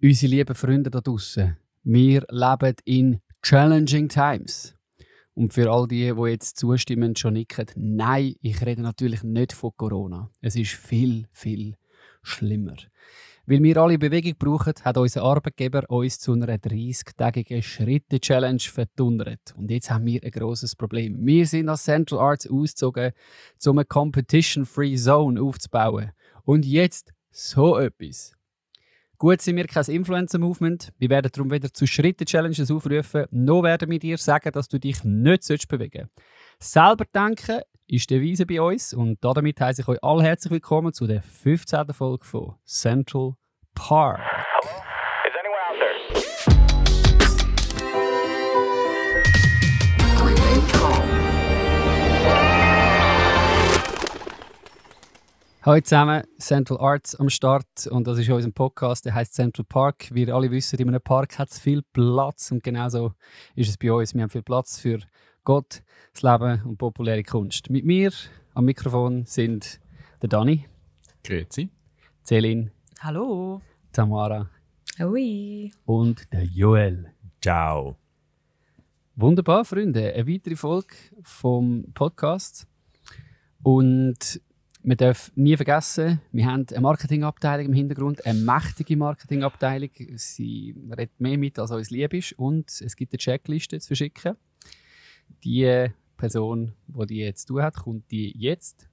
Unsere lieben Freunde da draußen, wir leben in challenging times. Und für all die, die jetzt zustimmen, schon nicken, nein, ich rede natürlich nicht von Corona. Es ist viel, viel schlimmer. Weil wir alle Bewegung brauchen, hat unser Arbeitgeber uns zu einer 30-tägigen Schritte-Challenge verdonnert. Und jetzt haben wir ein großes Problem. Wir sind als Central Arts ausgezogen, um eine Competition-Free Zone aufzubauen. Und jetzt so etwas. Gut sind wir kein Influencer-Movement. Wir werden darum wieder zu Schritte-Challenges aufrufen. Noch werden wir dir sagen, dass du dich nicht bewegen sollst. Selber denken ist die Devise bei uns und damit heiße ich euch alle herzlich willkommen zu der 15. Folge von Central Park. Hallo zusammen, Central Arts am Start und das ist unser Podcast, der heißt Central Park. Wir alle wissen, in einem Park hat es viel Platz und genauso ist es bei uns. Wir haben viel Platz für Gott, das Leben und populäre Kunst. Mit mir am Mikrofon sind der Dani. Grüezi. Celine. Hallo. Tamara. Hui. Und der Joel. Ciao. Wunderbar, Freunde. Eine weitere Folge vom Podcast. Und man darf nie vergessen, wir haben eine Marketingabteilung im Hintergrund, eine mächtige Marketingabteilung. Sie redet mehr mit, als uns lieb ist. Und es gibt eine Checkliste zu verschicken. Die Person, die die jetzt tun hat, kommt die jetzt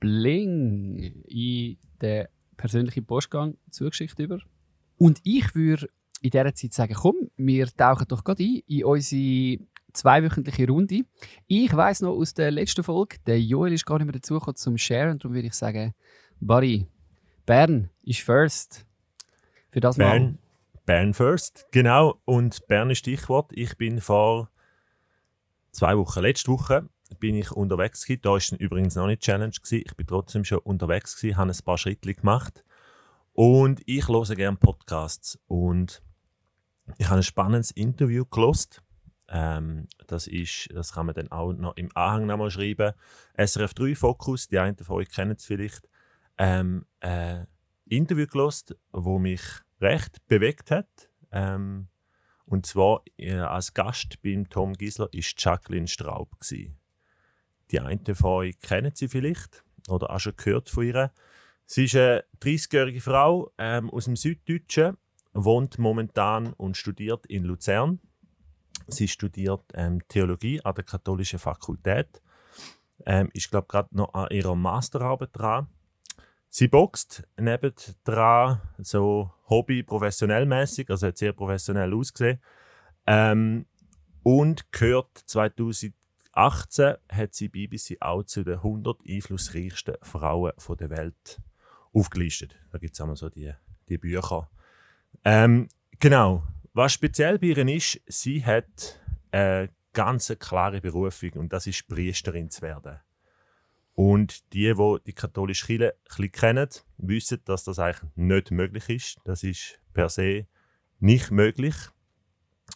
bling in den persönlichen Postgang zugeschickt über. Und ich würde in dieser Zeit sagen, komm, wir tauchen doch gerade ein in unsere zweiwöchentliche Runde. Ich weiß noch aus der letzten Folge, der Joel ist gar nicht mehr dazugekommen zum Share und darum würde ich sagen, Buddy, Bern ist first. Für das Bern, Mal. Bern first, genau. Und Bern ist Stichwort. Ich bin vor zwei Wochen, letzte Woche, bin ich unterwegs gewesen. Da war übrigens noch nicht Challenge gewesen. Ich bin trotzdem schon unterwegs gewesen, habe ein paar Schritte gemacht. Und ich höre gerne Podcasts. Und ich habe ein spannendes Interview gelost ähm, das, ist, das kann man dann auch noch im Anhang noch mal schreiben. SRF 3 Fokus, die einen von euch kennen es vielleicht. Ähm, äh, Interview gelost, wo mich recht bewegt hat. Ähm, und zwar äh, als Gast beim Tom Gisler ist Jacqueline Straub gewesen. Die einen von euch kennen sie vielleicht oder auch schon gehört von ihr. Sie ist eine 30-jährige Frau ähm, aus dem Süddeutschen, wohnt momentan und studiert in Luzern Sie studiert ähm, Theologie an der Katholischen Fakultät. Ähm, ist, glaube gerade noch an ihrer Masterarbeit dran. Sie boxt nebendran, so Hobby, professionell mäßig, also hat sehr professionell ausgesehen. Ähm, und gehört 2018 hat sie BBC auch zu den 100 einflussreichsten Frauen der Welt aufgelistet. Da gibt es einmal so die, die Bücher. Ähm, genau, was speziell bei ihr ist, sie hat eine ganz klare Berufung und das ist Priesterin zu werden. Und die, die die katholische Kirche ein kennen, wissen, dass das eigentlich nicht möglich ist. Das ist per se nicht möglich.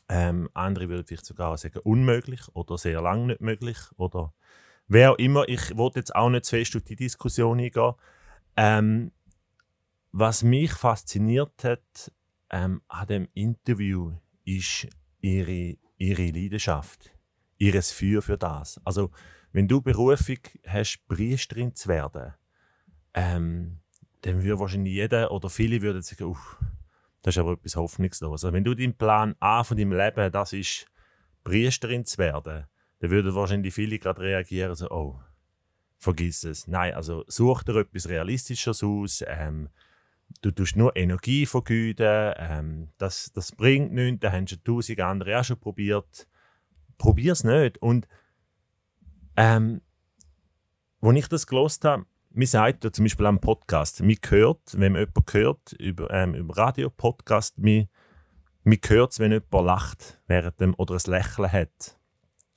Ähm, andere würden vielleicht sogar sagen unmöglich oder sehr lang nicht möglich oder wer auch immer. Ich wollte jetzt auch nicht zu fest durch die Diskussion eingehen. Ähm, was mich fasziniert hat, ähm, an dem Interview ist ihre, ihre Leidenschaft, ihres Feuer für das. Also, wenn du Berufung hast, Priesterin zu werden, ähm, dann würde wahrscheinlich jeder oder viele würden sagen, uff, das ist aber etwas hoffnungslos. Also, wenn du deinen Plan A von deinem Leben, das ist Priesterin zu werden, dann würden wahrscheinlich viele gerade reagieren, so, oh, vergiss es. Nein, also such dir etwas Realistisches aus, ähm, du tust nur Energie vergeuden, ähm, das, das bringt nichts, da haben schon tausend andere auch schon probiert. Probier es nicht. Und ähm, als ich das gelost habe, mir sagt ja zum Beispiel am Podcast, mir hört, wenn man jemanden hört, über, ähm, über Radio-Podcast, mir, mir hört es, wenn jemand lacht während dem, oder ein Lächeln hat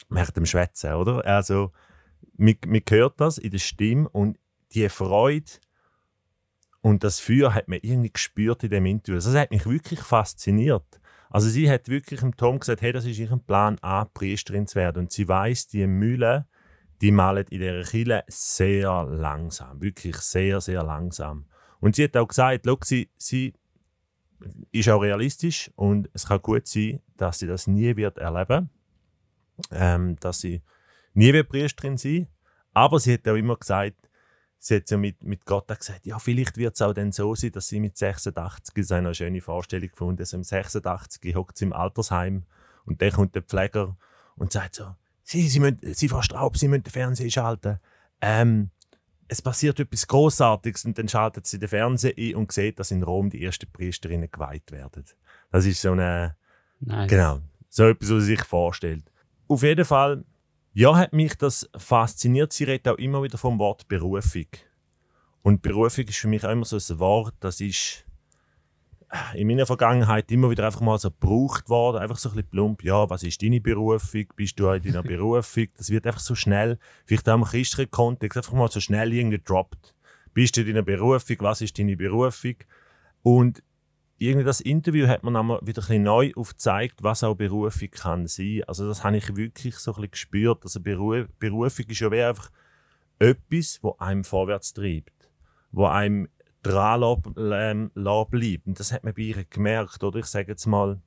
während dem Schwätzen, oder? Also, mir, mir hört das in der Stimme und die Freude, und das Feuer hat man irgendwie gespürt in dem Interview. Das hat mich wirklich fasziniert. Also sie hat wirklich dem Tom gesagt, hey, das ist ihr Plan A, Priesterin zu werden. Und sie weiß, die Mühle, die malen in dieser Kille sehr langsam, wirklich sehr, sehr langsam. Und sie hat auch gesagt, sie, sie ist auch realistisch und es kann gut sein, dass sie das nie wird erleben, ähm, dass sie nie wird Priesterin sein. Aber sie hat auch immer gesagt, sie hat ja mit, mit Gott auch gesagt, ja, vielleicht wird es auch dann so sein, dass sie mit 86, das eine schöne Vorstellung gefunden, also im 86 hockt sie im Altersheim und dann kommt der Pfleger und sagt so, sie, sie, müssen, sie Frau Straub, sie müssen den Fernseher schalten. Ähm, es passiert etwas Großartiges und dann schaltet sie den Fernseher ein und sieht, dass in Rom die ersten Priesterinnen geweiht werden. Das ist so eine, Nice. genau, so etwas, was sie sich vorstellt. Auf jeden Fall, ja, hat mich das fasziniert. Sie redet auch immer wieder vom Wort Berufung. Und Berufung ist für mich auch immer so ein Wort, das ist in meiner Vergangenheit immer wieder einfach mal so gebraucht worden, einfach so ein bisschen plump, ja, was ist deine Berufung, bist du in deiner Berufung, das wird einfach so schnell, vielleicht auch im christlichen Kontext, einfach mal so schnell irgendwie gedroppt. Bist du in deiner Berufung, was ist deine Berufung? Und irgendwie das Interview hat mir dann mal wieder ein neu aufgezeigt, was auch Berufung kann sein. Also das habe ich wirklich so ein bisschen gespürt, also Beru Berufung ist ja wie einfach etwas, wo einem vorwärts treibt, wo einem dran ähm, bleibt. Und das hat man bei ihr gemerkt. Oder ich sage jetzt mal,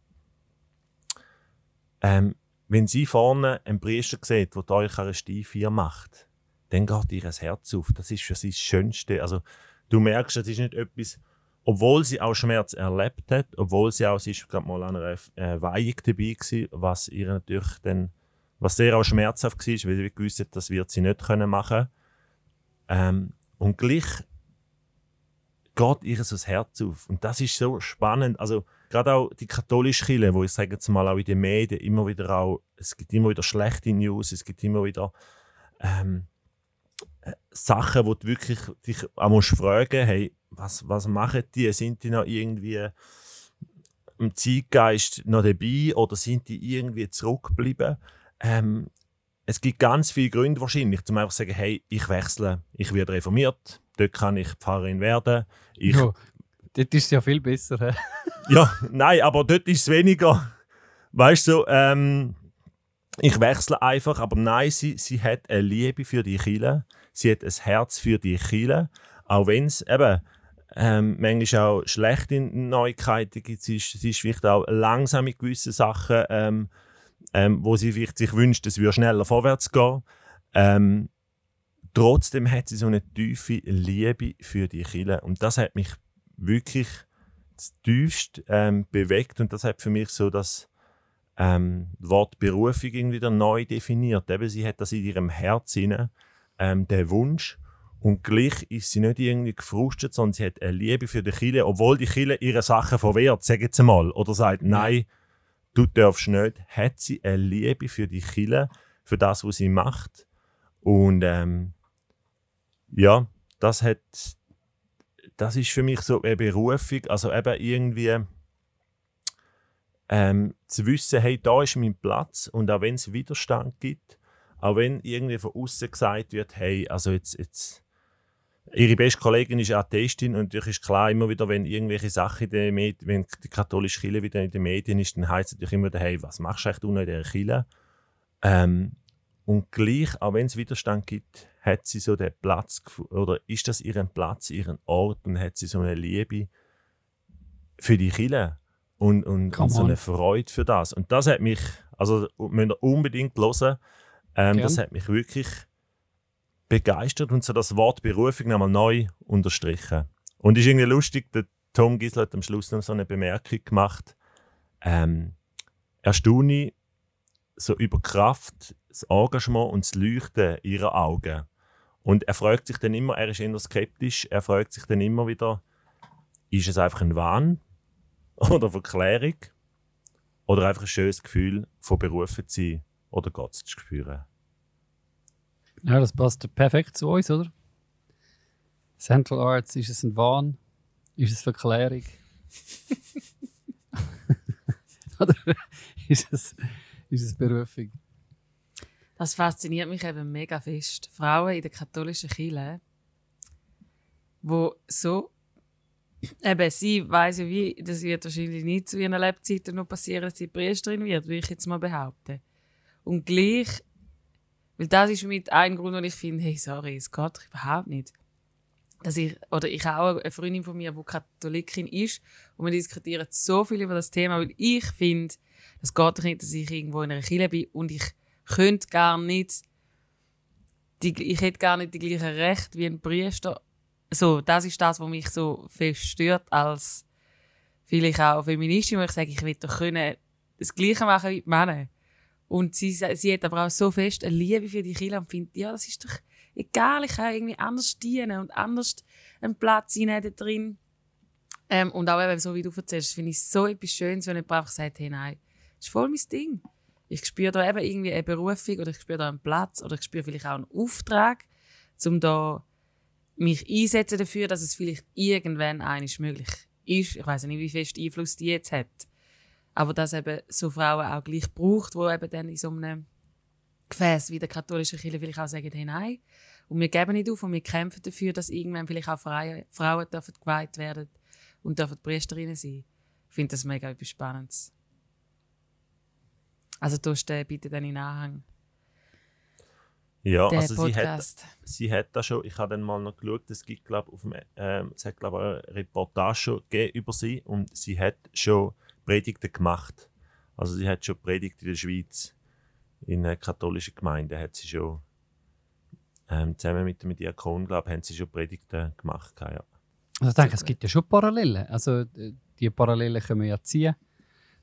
ähm, wenn sie vorne einen Priester sieht, der die Eucharistie 4 macht, dann geht ihr das Herz auf. Das ist für sie das Schönste. Also, du merkst, das ist nicht etwas, obwohl sie auch Schmerz erlebt hat, obwohl sie auch, sie ist gerade mal an einer äh, Weihung dabei gewesen, was ihr natürlich dann, was sehr auch schmerzhaft war, weil sie gewusst hat, das wird sie nicht können machen. Ähm, und gleich geht ihr so das Herz auf. Und das ist so spannend. Also, gerade auch die katholische Kirche, wo ich sage jetzt mal auch in den Medien immer wieder auch, es gibt immer wieder schlechte News, es gibt immer wieder ähm, äh, Sachen, wo du wirklich dich auch musst fragen hey, was, was machen die? Sind die noch irgendwie im Zeitgeist noch dabei oder sind die irgendwie zurückgeblieben? Ähm, es gibt ganz viele Gründe wahrscheinlich, zum einfach zu sagen, hey, ich wechsle, ich werde reformiert, dort kann ich Pfarrerin werden. Ich, Ja, dort ist es ja viel besser. ja, nein, aber dort ist es weniger. Weißt du, ähm, ich wechsle einfach, aber nein, sie, sie hat eine Liebe für die Chile. Sie hat ein Herz für die Chile. Auch wenn es eben ähm, manchmal auch schlechte Neuigkeiten gibt. Sie ist, sie ist vielleicht auch langsam mit gewissen Sachen, ähm, ähm, wo sie vielleicht sich wünscht, es würde schneller vorwärts gehen. Ähm, trotzdem hat sie so eine tiefe Liebe für die Chile. Und das hat mich wirklich tiefst ähm, bewegt und das hat für mich so das ähm, Wort Berufung irgendwie wieder neu definiert. Eben, sie hat das in ihrem Herzen, ähm, der Wunsch. Und gleich ist sie nicht irgendwie gefrustet, sondern sie hat eine Liebe für die Chile, obwohl die Chile ihre Sachen verwehrt, sagen sie mal, oder sagt, nein, du darfst nicht, hat sie eine Liebe für die Chile, für das, was sie macht? Und ähm, ja, das hat das ist für mich so eine Berufung, also eben irgendwie ähm, zu wissen, hey, da ist mein Platz und auch wenn es Widerstand gibt, auch wenn irgendwie von außen gesagt wird, hey, also jetzt, jetzt ihre beste Kollegin ist Atheistin und natürlich ist klar immer wieder, wenn irgendwelche Sachen in den Medien, wenn die katholische Kirche wieder in den Medien ist, dann heißt es natürlich immer hey, was machst du eigentlich noch in dieser Kirche? Ähm, und gleich, auch wenn es Widerstand gibt, hat sie so den Platz oder ist das ihren Platz, ihren Ort und hat sie so eine Liebe für die Kirche und, und, Come und so on. eine Freude für das. Und das hat mich, also müsst ihr unbedingt hören, ähm, das hat mich wirklich begeistert und so das Wort Berufung nochmal neu unterstrichen. Und es ist irgendwie lustig, der Tom Gisler hat am Schluss noch so eine Bemerkung gemacht. Ähm, erstaune so über Kraft, das Engagement und das Leuchten ihrer Augen. Und er fragt sich dann immer, er ist eher skeptisch, er fragt sich dann immer wieder, ist es einfach ein Wahn oder Verklärung oder einfach ein schönes Gefühl, von berufen zu sein oder Gott zu spüren. Ja, das passt perfekt zu uns, oder? Central Arts, ist es ein Wahn? Ist es Verklärung? oder ist es, ist es Berufung? Das fasziniert mich eben mega fest. Frauen in der katholischen Kirche, wo so eben sie weiß ja wie, das wird wahrscheinlich nicht zu ihren Lebzeiten noch passieren, dass sie Priesterin wird, würde ich jetzt mal behaupten. Und gleich, weil das ist mit ein Grund, warum ich finde, hey, sorry, es geht überhaupt nicht. dass ich, oder ich auch eine Freundin von mir, die Katholikin ist, und wir diskutieren so viel über das Thema, weil ich finde, es geht doch nicht, dass ich irgendwo in einer Kirche bin und ich könnte gar nicht, die, ich hätte gar nicht die gleichen Rechte wie ein Priester. So, das ist das, was mich so fest stört, als vielleicht auch Feministin, wo ich sage, ich will doch können das Gleiche machen wie die Männer. Und sie, sie hat aber auch so fest eine Liebe für die Kirche und findet, ja, das ist doch egal, ich kann irgendwie anders dienen und anders einen Platz da drin. Ähm, und auch eben, so wie du erzählst, finde ich so etwas Schönes, wenn jemand einfach sagt, hey, nein, das ist voll mein Ding. Ich spüre da eben irgendwie eine Berufung oder ich spüre da einen Platz oder ich spüre vielleicht auch einen Auftrag, um da mich einsetzen dafür, dass es vielleicht irgendwann eines möglich ist. Ich weiß nicht, wie fest Einfluss die jetzt hat. Aber dass eben so Frauen auch gleich braucht, wo eben dann in so einem Gefäß wie der katholischen Kirche vielleicht auch sagen, hey, nein. Und wir geben nicht auf und wir kämpfen dafür, dass irgendwann vielleicht auch Frauen, Frauen dürfen geweiht werden und dürfen Priesterinnen sein. Ich finde das mega etwas Spannendes. Also du bitte dann in Anhang. Ja, also sie hat, sie hat da schon, ich habe dann mal noch geschaut, es gibt glaube auf dem, ähm, es hat glaube eine Reportage über sie und sie hat schon Predigten gemacht. Also sie hat schon Predigt in der Schweiz in einer katholischen Gemeinde hat sie schon ähm, zusammen mit dem Diakon, glaube haben sie schon Predigten gemacht. Ja. Also ich denke, es gibt ja schon Parallelen. Also die Parallelen können wir ja ziehen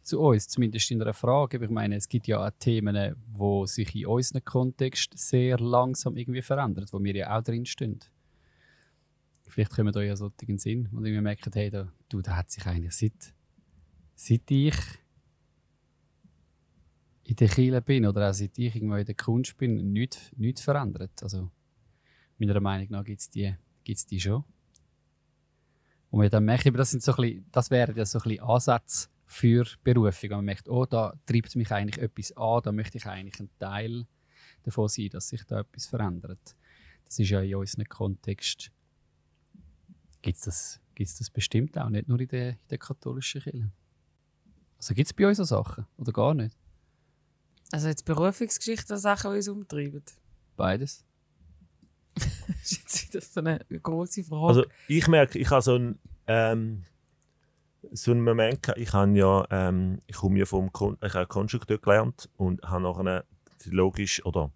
zu uns, zumindest in einer Frage. Ich meine, es gibt ja auch Themen, die sich in unserem Kontext sehr langsam irgendwie verändern, wo wir ja auch drinstehen. Vielleicht kommen da ja so in Sinn und wir merken, hey, da, du, da hat sich eigentlich seit, seit ich in der Kirche bin oder auch seit ich irgendwo in der Kunst bin, nichts, nichts verändert. Also, meiner Meinung nach gibt es die, gibt's die schon. Und wir dann merken, das, sind so bisschen, das wären ja so ein bisschen Ansätze für Berufung. Und man merkt, oh, da treibt mich eigentlich etwas an, da möchte ich eigentlich ein Teil davon sein, dass sich da etwas verändert. Das ist ja in unserem Kontext, gibt es das, gibt's das bestimmt auch, nicht nur in der, in der katholischen Kirche. Also gibt es bei uns so Sachen oder gar nicht? Also jetzt Berufungsgeschichten Sachen, die uns umtreiben? Beides. das ist jetzt wieder so eine große Frage. Also ich merke, ich habe so einen, ähm, so einen Moment gehabt, ich habe ja, ähm, ich komme ja vom Kon ich habe Konstrukteur gelernt und habe nachher logisch oder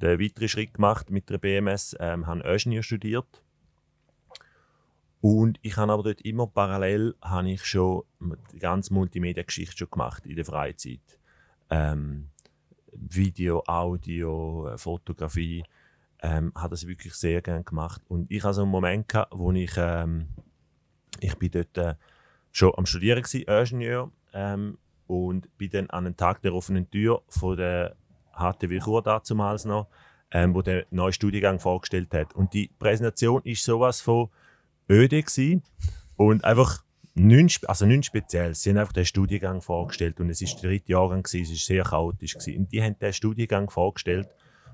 den weiteren Schritt gemacht mit der BMS, ähm, habe Ingenieur studiert. Und ich habe aber dort immer parallel habe ich schon die ganze Multimedia-Geschichte gemacht in der Freizeit ähm, Video, Audio, äh, Fotografie, ähm, hat das wirklich sehr gerne gemacht. Und ich hatte so einen Moment, gehabt, wo ich, ähm, ich bin dort äh, schon am Studieren war, Ingenieur, ähm, und bin dann an einem Tag der offenen Tür von der HTW Chur damals noch, ähm, wo der neue Studiengang vorgestellt hat. Und die Präsentation ist sowas von öde gewesen und einfach nichts, also nichts Spezielles. Sie haben einfach den Studiengang vorgestellt und es war der dritte Jahrgang, gewesen, es war sehr chaotisch. Gewesen. Und die haben den Studiengang vorgestellt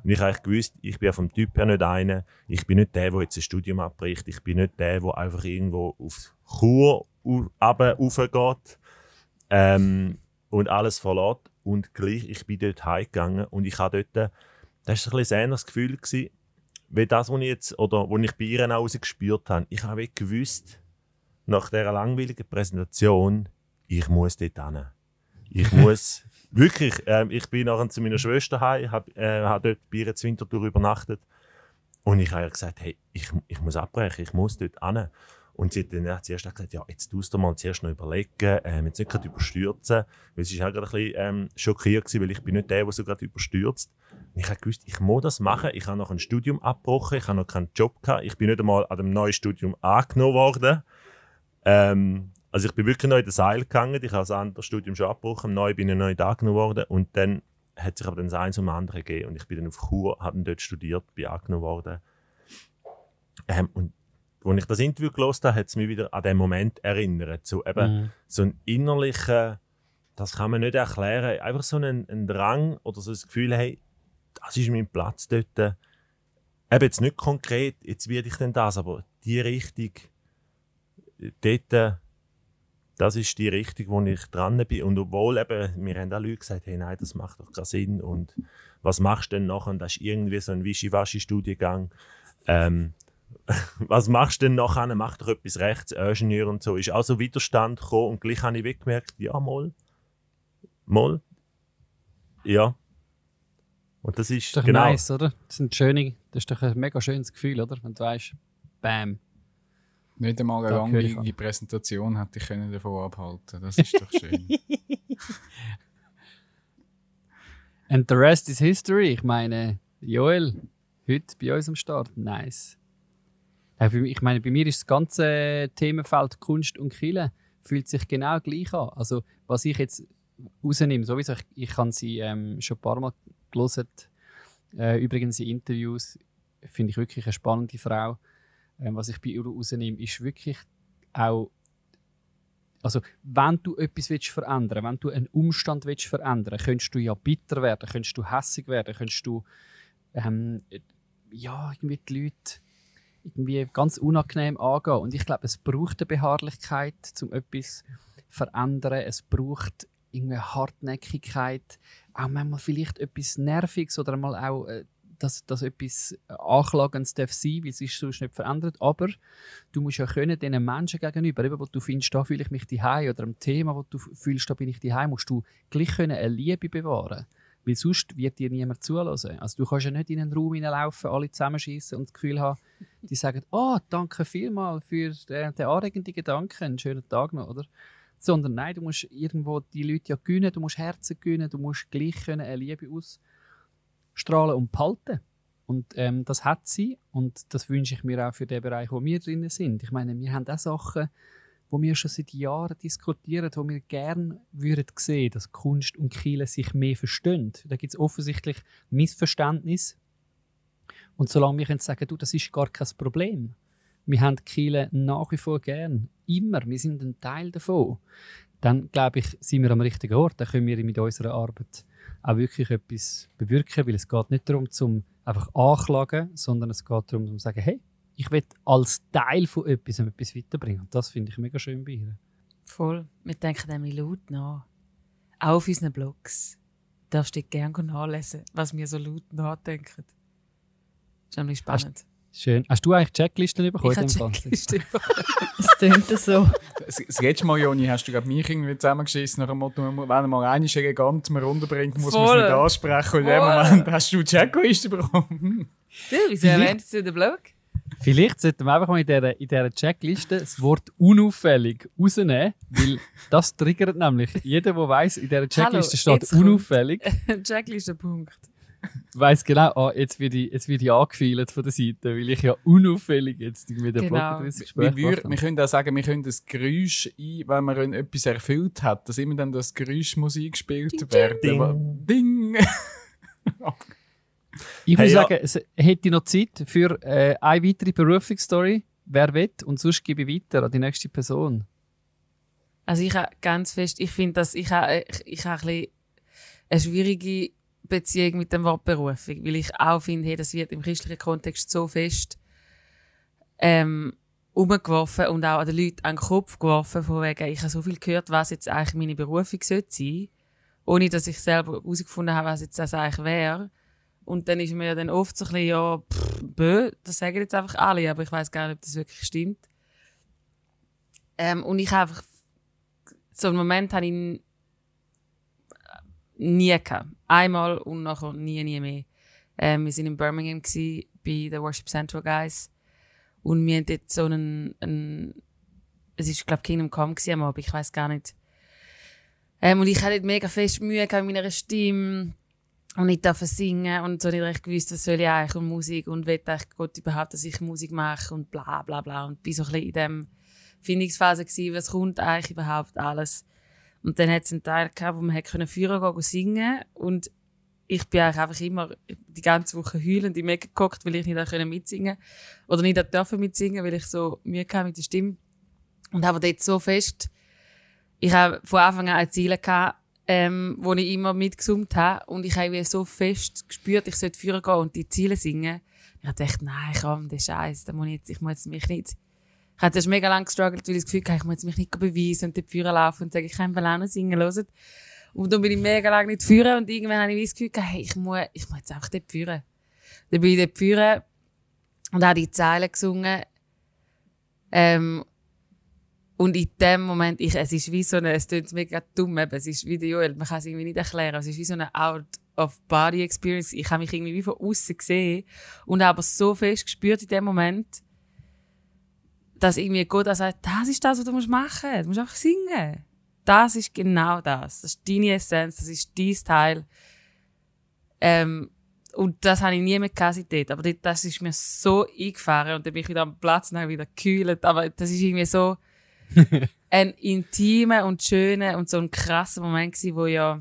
und ich habe gewusst, ich bin vom Typ her nicht einer, ich bin nicht der, der jetzt ein Studium abbricht, ich bin nicht der, der einfach irgendwo auf Chur raufgeht ähm, und alles verlässt. Und gleich, ich bin dort heimgegangen und ich habe dort, das war ein ein Gefühl, gewesen, wie das, was ich jetzt, oder was ich bei ihr auch gespürt habe. Ich habe gewusst, nach dieser langweiligen Präsentation, ich muss dort hin. Ich muss wirklich, äh, ich bin nachher zu meiner Schwester heim, habe äh, hab dort bei ihr Winterthur übernachtet und ich habe ihr gesagt, hey, ich, ich muss abbrechen, ich muss dort hin. Und sie hat dann zuerst gesagt, ja, jetzt tust du mal zuerst noch überlegen, ähm, jetzt nicht gerade überstürzen. Weil sie war auch gerade ein bisschen ähm, schockiert, gewesen, weil ich bin nicht der, der so gerade überstürzt. Und ich habe gewusst, ich muss das machen. Ich habe noch ein Studium abgebrochen, ich habe noch keinen Job gehabt. Ich bin nicht einmal an dem neuen Studium angenommen worden. Ähm, also ich bin wirklich neu in den Seil gegangen. Ich habe das andere Studium schon abgebrochen. Neu bin ich neu angenommen worden. Und dann hat sich aber dann das eins um andere gegeben. Und ich bin dann auf Chur, habe dort studiert, bin angenommen worden. Ähm, und als ich das Interview gelesen habe, hat es mich wieder an den Moment erinnert. So, eben, mhm. so ein innerlicher, das kann man nicht erklären, einfach so ein, ein Drang oder so das Gefühl, hey, das ist mein Platz dort. Eben jetzt nicht konkret, jetzt werde ich denn das, aber die Richtung, dort, das ist die Richtung, wo ich dran bin. Und obwohl eben, wir haben auch Leute gesagt, hey, nein, das macht doch keinen Sinn. Und was machst du denn nachher? Und das ist irgendwie so ein Wischiwaschi-Studiengang. Ähm, was machst du denn nachher? Mach doch etwas rechts, Ingenieur und so. Ist also Widerstand gekommen und gleich habe ich weggemerkt, ja, mal. Mal. Ja. Und das ist, Das ist doch genau. nice, oder? Das, sind schöne, das ist doch ein mega schönes Gefühl, oder? Wenn du weißt, bam. Nicht einmal eine langweilige Präsentation hätte ich können davon abhalten Das ist doch schön. And the rest is history. Ich meine, Joel, heute bei uns am Start. Nice. Ich meine, bei mir ist das ganze Themenfeld Kunst und Kille fühlt sich genau gleich an. Also, was ich jetzt rausnehme, sowieso, ich, ich habe sie ähm, schon ein paar Mal gelesen. Äh, übrigens in Interviews finde ich wirklich eine spannende Frau. Ähm, was ich bei ihr rausnehme, ist wirklich auch also, wenn du etwas willst verändern wenn du einen Umstand willst verändern könntest du ja bitter werden, könntest du hässig werden, könntest du ähm, ja, irgendwie die Leute irgendwie ganz unangenehm angehen. Und ich glaube, es braucht eine Beharrlichkeit, um etwas zu verändern. Es braucht irgendwie Hartnäckigkeit, auch manchmal vielleicht etwas Nerviges oder mal auch, äh, dass, dass etwas Anklagendes darf sein, weil es ist sonst nicht verändert. Aber du musst ja können, diesen Menschen gegenüber, eben, wo du findest, da fühle ich mich daheim oder am Thema, wo du fühlst, da bin ich daheim, musst du gleich können eine Liebe bewahren weil sonst wird dir niemand zulassen. Also du kannst ja nicht in einen Raum hineinlaufen, alle zusammenschießen und das Gefühl haben, die sagen, oh, danke vielmal für den, den anregenden Gedanken, einen schönen Tag noch, oder? Sondern nein, du musst irgendwo die Leute ja gewinnen, du musst Herzen gewinnen, du musst gleich können eine Liebe ausstrahlen und behalten. Und ähm, das hat sie und das wünsche ich mir auch für den Bereich, wo wir drin sind. Ich meine, wir haben auch Sachen, wo wir schon seit Jahren diskutieren, wo wir gerne würden sehen, dass Kunst und Kiel sich mehr verstehen. Da gibt es offensichtlich Missverständnis. Und solange wir sagen, du, das ist gar kein Problem. Wir haben Kiel nach wie vor gern. Immer. Wir sind ein Teil davon. Dann, glaube ich, sind wir am richtigen Ort. Dann können wir mit unserer Arbeit auch wirklich etwas bewirken, weil es geht nicht darum, zum einfach anklagen, sondern es geht darum, zu sagen, hey, ich will als Teil von etwas etwas weiterbringen. Und das finde ich mega schön bei ihr. Voll. Wir denken nämlich laut nach. Auch auf unseren Blogs. Du darfst dich gerne nachlesen, was wir so laut nachdenken. Das ist nämlich spannend. Schön. Hast du eigentlich Checklisten bekommen? Ich habe dem Fall? Checkliste Es tönt so. Das, das letzte Mal, Joni, hast du glaub, mich irgendwie zusammengeschissen nach dem Motto, wenn man mal einen Elegant mal runterbringt, muss man es nicht ansprechen. Und in dem. Moment hast du die Checkliste bekommen. Du, wieso erwähnst du den Blog? Vielleicht sollten wir einfach mal in dieser, in dieser Checkliste das Wort unauffällig rausnehmen, weil das triggert nämlich. Jeder, der weiss, in dieser Checkliste Hallo, steht unauffällig, Checkliste-Punkt. Weiss genau, ah, jetzt werde ich, jetzt werde ich angefeilt von der Seite, weil ich ja unauffällig jetzt mit dem Genau. Wir, Gespräch wir, wir können auch sagen, wir können das Geräusch ein, wenn man etwas erfüllt hat, dass immer dann das Geräusch muss eingespielt werden. ding. Aber- Ding! Ich Hey, würde ja. sagen, es hätte noch Zeit für äh, eine weitere Berufungsstory. Wer will? Und sonst gebe ich weiter an die nächste Person. Also ich habe ganz fest, ich finde, dass ich habe, ich, ich habe ein bisschen eine schwierige Beziehung mit dem Wort Berufung, weil ich auch finde, hey, das wird im christlichen Kontext so fest ähm, umgeworfen und auch an den Leuten an den Kopf geworfen, von wegen, ich habe so viel gehört, was jetzt eigentlich meine Berufung sollte sein, ohne dass ich selber herausgefunden habe, was jetzt das eigentlich wäre. Und dann ist mir dann oft so ein bisschen, ja, pff, bö, das sagen jetzt einfach alle, aber ich weiß gar nicht, ob das wirklich stimmt. Ähm, und ich habe einfach so einen Moment habe ich nie gehabt. Einmal und nachher nie, nie mehr. Ähm, wir sind in Birmingham gsi bei den Worship Central Guys und wir haben dort so einen, einen es ist glaube Kingdom Come gsi am Abend, ich weiß gar nicht. Ähm, und ich hatte mega fest Mühe mit meiner Stimme und ich darf singen und so nicht recht gewusst, was soll ich eigentlich und Musik und will eigentlich Gott überhaupt, dass ich Musik mache und bla bla bla und bin so ein bisschen in dem Findungsphase gsi, was kommt eigentlich überhaupt alles. Und dann hat es einen Teil gehabt, wo man hätte können führen gehen, gehen singen und ich bin einfach immer die ganze Woche heulend im Eck gehockt, weil ich nicht auch mitsingen oder nicht dürfen mitsingen, weil ich so Mühe hatte mit der Stimme. Und habe dort so fest, ich habe von Anfang an ein Ziel gehabt, ähm, wo ich immer mitgesummt habe und ich habe so fest gespürt, ich sollte führen gehen und die Ziele singen. Ich gedacht, nein, komm, das ist Scheiß, da muss ich, jetzt, ich muss mich nicht ich hatte erst mega lange gestruggelt, weil ich das Gefühl hatte, ich muss jetzt mich nicht beweisen und dort führen laufen und sagen, ich kann noch singen, hört. Und dann bin ich mega lange nicht führen und irgendwann habe ich das Gefühl gehabt, hey, ich muss, ich muss jetzt einfach dort führen. Dann bin ich dort führen Und hat die Zeilen gesungen. Ähm, und in dem Moment, ich, es ist wie so eine, es klingt mega dumm, eben, es ist wie der Joel, man kann es irgendwie nicht erklären, es ist wie so eine Out-of-Body-Experience. Ich habe mich irgendwie wie von außen gesehen und habe aber so fest gespürt in dem Moment, dass irgendwie Gott auch sagt, das ist das, was du musst machen musst. Du musst einfach singen. Das ist genau das. Das ist deine Essenz, das ist dein Teil. Ähm, und das habe ich nie mehr dort. Aber dort, das ist mir so eingefahren und dann bin ich wieder am Platz und habe wieder gekühlt. Aber das ist irgendwie so ein intimer und schöner und so ein krasser Moment gewesen, wo ja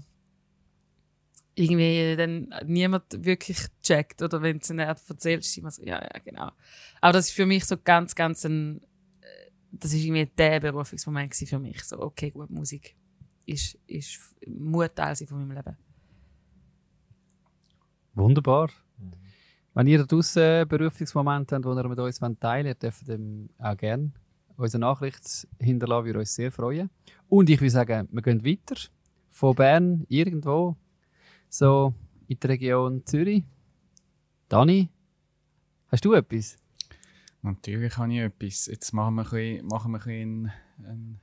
irgendwie dann niemand wirklich checkt oder wenn es nicht erzählt, ist immer so, ja, ja, genau. Aber das ist für mich so ganz, ganz ein, äh, das ist irgendwie der Berufungsmoment für mich. So, okay, gut, Musik ist, ist, muss Teil von meinem Leben. Wunderbar. Wenn ihr draussen Berufungsmomente habt, die ihr mit uns teilen wollt, dürft ihr auch gerne unsere Nachricht hinterlassen, wir uns sehr freuen. Und ich würde sagen, wir gehen weiter von Bern irgendwo so in die Region Zürich. Dani, hast du etwas? Natürlich habe ich etwas. Jetzt machen wir ein bisschen, machen wir ein einen,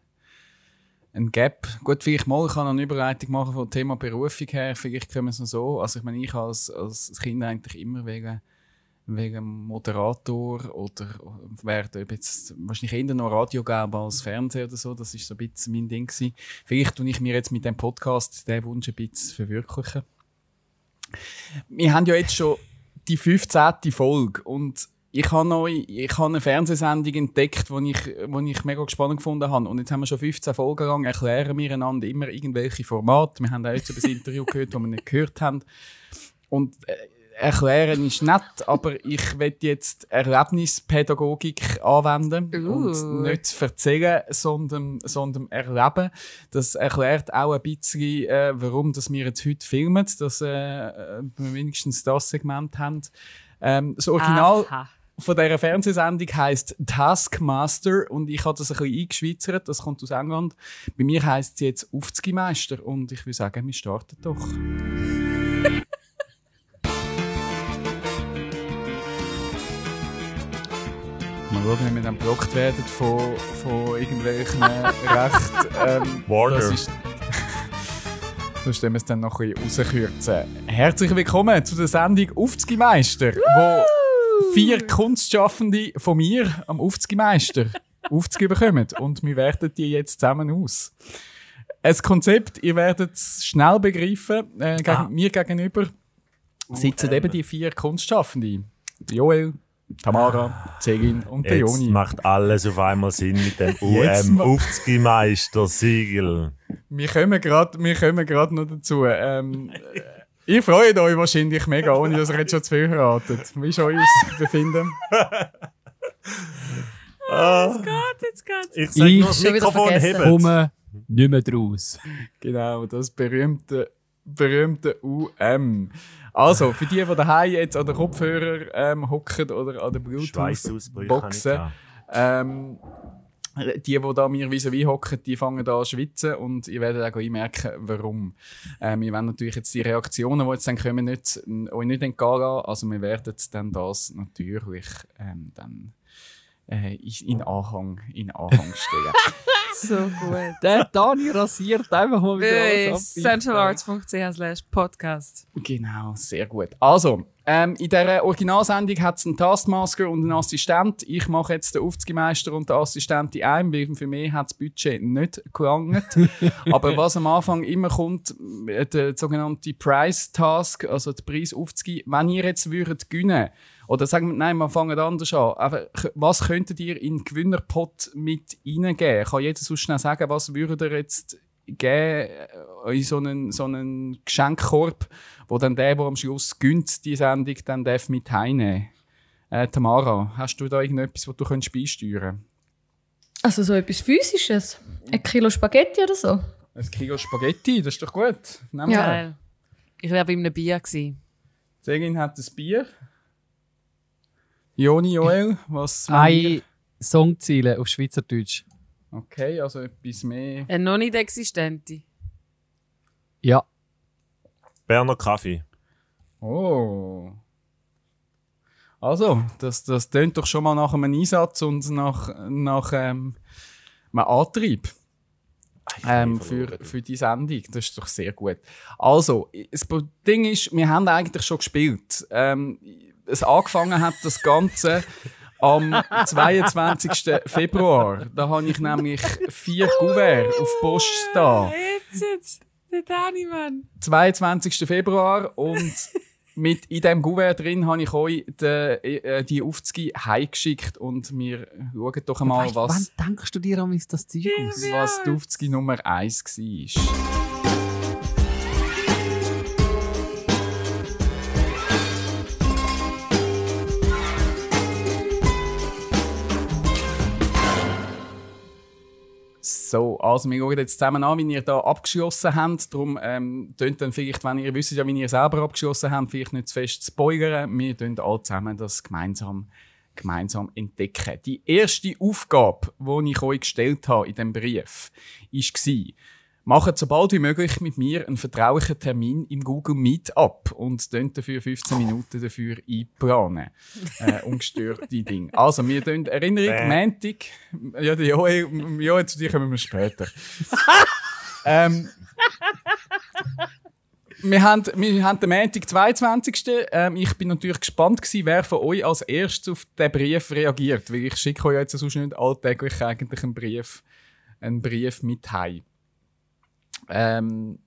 einen Gap. Gut, vielleicht mal, ich kann eine Überleitung machen vom Thema Berufung her. Vielleicht können wir es noch so. Also ich meine, ich als, als Kind eigentlich immer wegen, wegen Moderator oder werde jetzt wahrscheinlich eher noch Radio geben als Fernseher oder so. Das ist so ein bisschen mein Ding gewesen. Vielleicht tue ich mir jetzt mit dem Podcast den Wunsch ein bisschen verwirklichen. Wir haben ja jetzt schon die 15. Folge und ich habe noch, ich habe eine Fernsehsendung entdeckt, die ich, wo ich mega spannend gefunden habe. Und jetzt haben wir schon 15 Folgen lang, erklären wir einander immer irgendwelche Formate. Wir haben auch jetzt über das Interview gehört, das wir nicht gehört haben. Und äh, erklären ist nett, aber ich will jetzt Erlebnispädagogik anwenden Uh. und nicht erzählen, sondern, sondern erleben. Das erklärt auch ein bisschen, äh, warum dass wir jetzt heute filmen, dass äh, äh, wir wenigstens das Segment haben. Ähm, das Original Aha. von dieser Fernsehsendung heisst Taskmaster und ich habe das ein bisschen eingeschweizert, das kommt aus England. Bei mir heisst sie jetzt Aufzugmeister und ich würde sagen, wir starten doch. Mal schauen, wie wir dann blockt werden von, von irgendwelchen Recht. Ähm, Warner. Das ist, sonst wir es dann noch ein bisschen rauskürzen. Herzlich willkommen zu der Sendung Aufzugmeister, wo vier Kunstschaffende von mir am Aufzugmeister Aufzug bekommen. Und wir werten die jetzt zusammen aus. Ein Konzept, ihr werdet es schnell begreifen. Äh, gegen, Ah. Mir gegenüber sitzen ähm. eben die vier Kunstschaffende. Der Joel, Tamara, Zegin und der Jetzt Joni. macht alles auf einmal Sinn mit dem Jetzt UM Aufzugmeister-Siegel. Wir kommen gerade, wir kommen gerade noch dazu. Ähm, äh, ihr freut euch wahrscheinlich mega, ohne dass ihr jetzt schon zu viel verratet. Wie ist euer Befinden? Ah, Gott, jetzt geht's. ich sag Ich nur das Mikrofon heben. Komme nicht mehr draus. Genau, das berühmte, berühmte UM. Also, für die, die daheim jetzt an den Kopfhörer ähm, hocken oder an der Schweißausbrüche Bluetooth-Boxen, ähm, die, die da mir vis-à-vis hocken, die fangen da an zu schwitzen und ihr werdet auch merken, warum. Ähm, wir werden natürlich jetzt die Reaktionen, die jetzt dann kommen, nicht, euch nicht entgehen lassen. Also wir werden dann das natürlich ähm, dann äh, in Anhang, in Anhang stellen. So gut. Der Dani rasiert einfach mal wieder alles ab. centralarts.ch slash podcast. Genau, sehr gut. Also, ähm, in dieser Originalsendung hat es einen Taskmaster und einen Assistent. Ich mache jetzt den Aufzugmeister und den Assistent in einem, weil für mich hat das Budget nicht gelangt. Aber was am Anfang immer kommt, äh, der sogenannte Price Task, also der Preis aufzugeben, wenn ihr jetzt würdet gewinnen oder sagen wir, nein, wir fangen anders an. Aber was könntet ihr in den Gewinnerpot mit reingeben? Kann jeder so schnell sagen, was würdet ihr jetzt geben äh, in so einen, so einen Geschenkkorb, wo dann der, der am Schluss gönnt, die Sendung, dann darf mit heimnehmen. Äh, Tamara, hast du da irgendetwas, was du könntest beisteuern Also so etwas Physisches. Ein Kilo Spaghetti oder so. Ein Kilo Spaghetti, das ist doch gut. Nehmen wir. Ja. Geil. Ich wäre bei einem Bier gewesen. Segin hat ein Bier. Joni, Joel, was? Ein Songziele auf Schweizerdeutsch. Okay, also etwas mehr. Eine noch nicht existente. Ja. Berner Kaffee. Oh. Also, das, das tönt doch schon mal nach einem Einsatz und nach, nach ähm, einem Antrieb ähm, für, für die Sendung. Das ist doch sehr gut. Also, das Ding ist, wir haben eigentlich schon gespielt. Ähm, es angefangen hat das Ganze am 22. Februar. Da habe ich nämlich vier Kuverts auf Post da. Jetzt, jetzt. Der Dani, Mann. 22. Februar und mit in diesem Kuvert drin habe ich euch die, äh, die Aufzüge heimgeschickt und wir schauen doch einmal, Weißt, was, Wann denkst du dir an das Zeug aus? was die Aufzüge Nummer 1 war. So, also wir schauen jetzt zusammen an, wie ihr da abgeschlossen habt. Darum ähm, tönt dann vielleicht, wenn ihr wisst ja, wie ihr selber abgeschlossen habt, vielleicht nicht zu fest spoilern. Wir tun alle zusammen das gemeinsam, gemeinsam entdecken. Die erste Aufgabe, die ich euch gestellt habe in diesem Brief, war, macht so bald wie möglich mit mir einen vertraulichen Termin im Google Meet ab und tönt dafür 15 Minuten dafür einplanen. Äh, ungestörte Dinge. Also, wir tun Erinnerung. Montag. Ja, der Joel, Joel, zu dir kommen wir später. ähm, wir haben, wir haben den Montag, 22. Ähm, ich bin natürlich gespannt gewesen, wer von euch als erstes auf den Brief reagiert, weil ich schicke euch jetzt sonst nicht alltäglich eigentlich einen Brief, einen Brief mit heim. Ähm,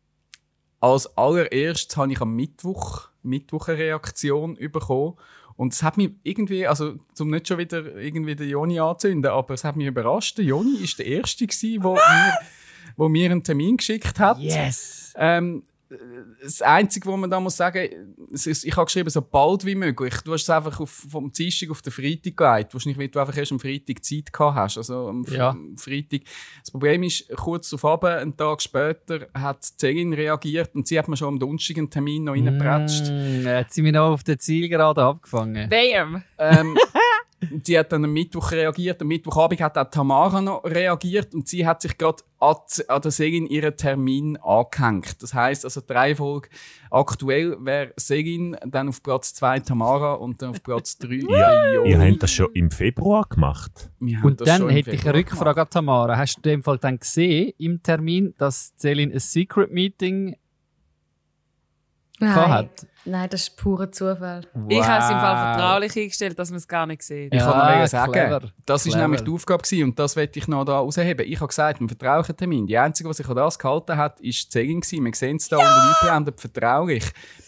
als allererstes habe ich am Mittwoch, Mittwoch eine Reaktion bekommen. Und es hat mich irgendwie, also zum nicht schon wieder irgendwie den Joni anzünden, aber es hat mich überrascht. Der Joni war der Erste, gewesen, wo, mir, wo mir einen Termin geschickt hat. Yes! Ähm, das Einzige, was man da muss sagen, ist, ich habe geschrieben, so bald wie möglich. Du hast es einfach auf, vom Dienstag auf den Freitag geleitet. Wahrscheinlich, weil du einfach erst am Freitag Zeit gehabt hast. Also am, Ja. Freitag. Das Problem ist, kurz darauf Abend, einen Tag später, hat die Celine reagiert und sie hat mir schon am Donnerstag einen Termin noch reingepratscht. Mm, jetzt sind wir noch auf der Zielgerade abgefangen. Bam! Ähm, die hat dann am Mittwoch reagiert. Am Mittwochabend hat auch Tamara noch reagiert und sie hat sich gerade an, an der Segin ihren Termin angehängt. Das heißt also die Reihenfolge aktuell wäre Segin, dann auf Platz 2 Tamara und dann auf Platz 3 Ja, Ihr habt das schon im Februar gemacht. Und dann hätte ich eine Rückfrage an Tamara. Hast du in dem Fall dann gesehen im Termin, dass Celine ein Secret Meeting gehabt Nein. hat? Nein, das ist purer Zufall. Ich habe es im Fall Wow. vertraulich eingestellt, dass man es gar nicht sieht. Ich Ja, kann noch sagen, clever. das ist Clever. nämlich die Aufgabe gewesen, und das werde ich noch da rausheben. Ich habe gesagt, ein vertraulicher Termin. Die einzige, was sich an das gehalten hat, ist die Zegin gewesen. Wir sehen es da unter eingeblendet, vertraulich.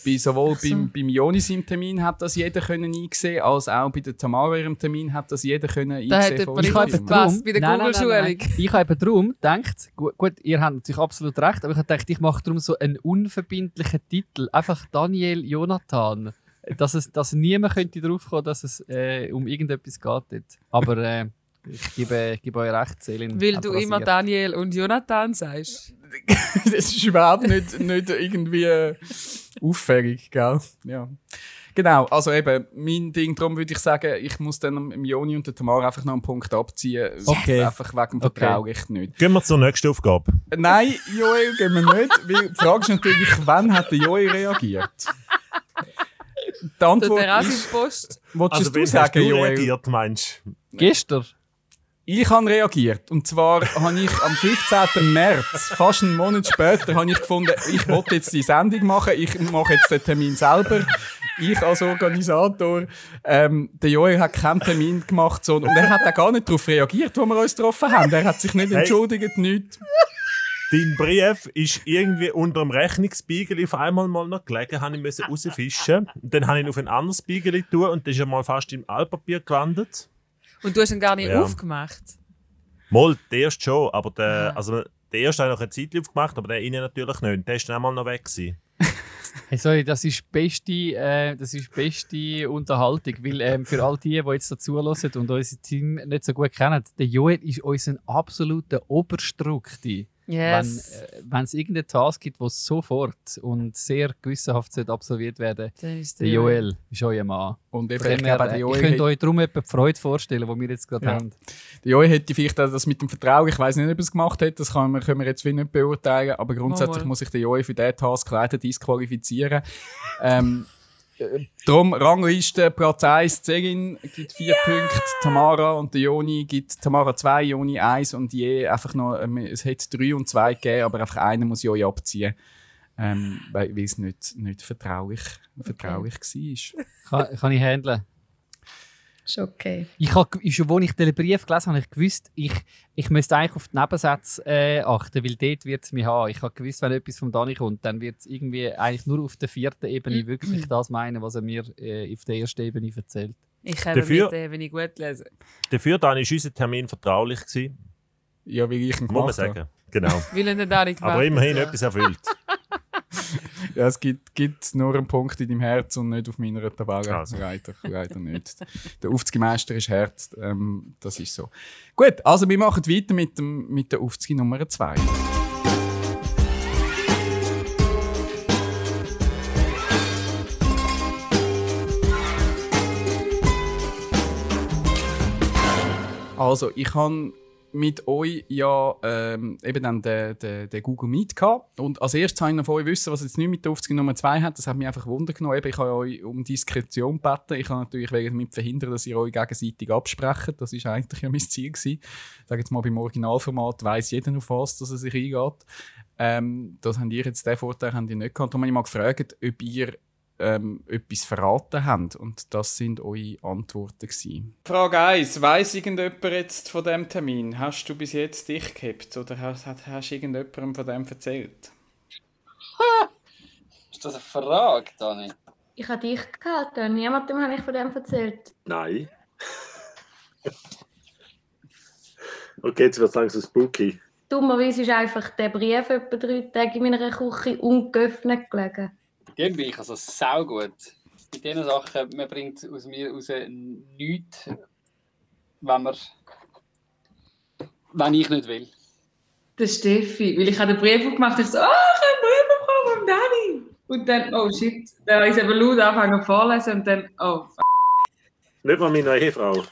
Bei, sowohl so. beim, beim Jonis im Termin hat das jeder können einsehen, als auch bei der Tamara ihrem Termin hat das jeder können Da hat einsehen. jemand nicht uns. eben aufgepasst bei der Google-Schulung. Ich habe eben darum gedacht, gut, gut, ihr habt natürlich absolut recht, aber ich habe gedacht, ich mache darum so einen unverbindlichen Titel. Einfach Daniel Jonathan. Dass, es, dass niemand könnte drauf kommen, dass es äh, um irgendetwas geht. Dort. Aber äh, ich gebe, ich gebe euch recht, Celine. Weil du immer. Daniel und Jonathan sagst. das ist überhaupt nicht, nicht irgendwie äh, auffällig, gell? Ja. Genau, also eben, mein Ding, darum würde ich sagen, ich muss dann im Joni und der Tamara einfach noch einen Punkt abziehen. Okay. Einfach wegen dem Okay. Vertraulich nicht. Gehen wir zur nächsten Aufgabe. Nein, Joel, gehen wir nicht. Weil die Frage ist natürlich, wann hat der Joel reagiert? Die Der Antwort ist, Terrassenpost. willst Also, du es hast sagen, du Joel? reagiert, meinst du? Gestern? Ich habe reagiert. Und zwar habe ich am 15. März, fast einen Monat später, habe ich gefunden, ich wollte jetzt die Sendung machen, ich mache jetzt den Termin selber. Ich als Organisator. Ähm, der Joel hat keinen Termin gemacht so, und er hat auch gar nicht darauf reagiert, wo wir uns getroffen haben. Er hat sich nicht Hey. entschuldigt, nichts. Dein Brief ist irgendwie unter dem Rechnungsspiegel auf einmal mal noch gelegen, habe ich müssen rausfischen. Dann habe ich ihn auf ein anderes Spiegel tun und dann ist er mal fast im Altpapier gelandet. Und du hast ihn gar nicht Ja. aufgemacht. Mal, der erste schon, aber der, also der erste ich noch eine Zeit aufgemacht, aber der innen natürlich nicht. Der ist dann auch mal noch weg gewesen. Hey, sorry, das ist beste, äh, das ist beste Unterhaltung, weil ähm, für all die, die jetzt dazuhören und unser Team nicht so gut kennen, der Joel ist unser absoluter Oberstrukti. Yes. Wenn es irgendeinen Task gibt, der sofort und sehr gewissenhaft sollte absolviert werden Dann ist der Joel ist euer Mann. Und eben, ich glaube, der äh, Joel, ich könnte hätte, euch darum etwa die Freude vorstellen, die wir jetzt gerade Ja. haben. der Joel hätte vielleicht auch das mit dem Vertrauen, ich weiß nicht, ob er es gemacht hat, das kann man, können wir jetzt wie nicht beurteilen, aber grundsätzlich mal. muss ich den Joel für diesen Task leider disqualifizieren. ähm, Darum, Rangliste, Platz 1, Zegin gibt 4 Punkte, Tamara und der Joni gibt Tamara 2, Joni 1 und je einfach noch, ähm, es hätte 3 und 2 gegeben, aber einfach einer muss Joni abziehen, ähm, weil es nicht, nicht vertraulich, vertraulich war. Kann, kann ich handeln. Ist okay. Ich habe, schon als ich den Brief gelesen habe, habe ich gewusst, ich, ich müsste eigentlich auf die Nebensätze äh, achten, weil dort wird es mich haben. Ich habe gewusst, wenn etwas von Dani kommt, dann wird es irgendwie eigentlich nur auf der vierten Ebene wirklich das meinen, was er mir äh, auf der ersten Ebene erzählt. Ich habe Dafür- mit wenn ich gut lese. Dafür dann war unser Termin vertraulich. Gewesen, Ja, wie ich ihn muss man gemacht sagen. Genau. Weil er nicht gemacht Aber immerhin etwas erfüllt. Ja, es gibt, gibt nur einen Punkt in deinem Herz und nicht auf meiner Tabelle. Also. Leider, leider nicht. Der Aufzugmeister ist Herz, ähm, das ist so. Gut, also wir machen weiter mit, dem, mit der Aufzug Nummer 2. Also, ich habe mit euch ja ähm, eben dann den, den, den Google Meet gehabt. Und als erstes wollte ich noch von euch wissen, was jetzt nicht mit der Aufzug Nummer 2 hat. Das hat mich einfach Wunder genommen. Eben, ich habe euch um Diskretion gebeten. Ich kann natürlich damit verhindern, dass ihr euch gegenseitig absprecht. Das ist eigentlich ja mein Ziel gewesen. Ich sage jetzt mal, beim Originalformat weiss jeder auf was, dass er sich eingeht. Ähm, das habt ihr jetzt, den Vorteil habt ihr nicht gehabt. Habe ich mal gefragt, ob ihr ähm, etwas verraten habt. Und das sind eure Antworten. Gewesen. Frage 1. Weiss irgendjemand jetzt von dem Termin? Hast du bis jetzt dich gehabt oder hast, hast, irgendjemandem von dem erzählt? Ist das eine Frage, Dani? Ich habe dich gehalten. Niemandem habe ich von dem erzählt. Nein. okay, jetzt wird es langsam spooky. Dummerweise ist einfach der Brief etwa drei Tage in meiner Küche ungeöffnet gelegen. Irgendwie, ich also sau gut. Bei diesen Sachen, man bringt aus mir raus nichts, wenn man. wenn ich nicht will. Der Steffi, weil ich habe den Brief aufgemacht ich so, ah, ich habe einen Brief bekommen von Dani. Und dann, oh shit, dann habe ich es eben laut angefangen vorlesen und dann, oh, f Nicht mal meine Ehefrau.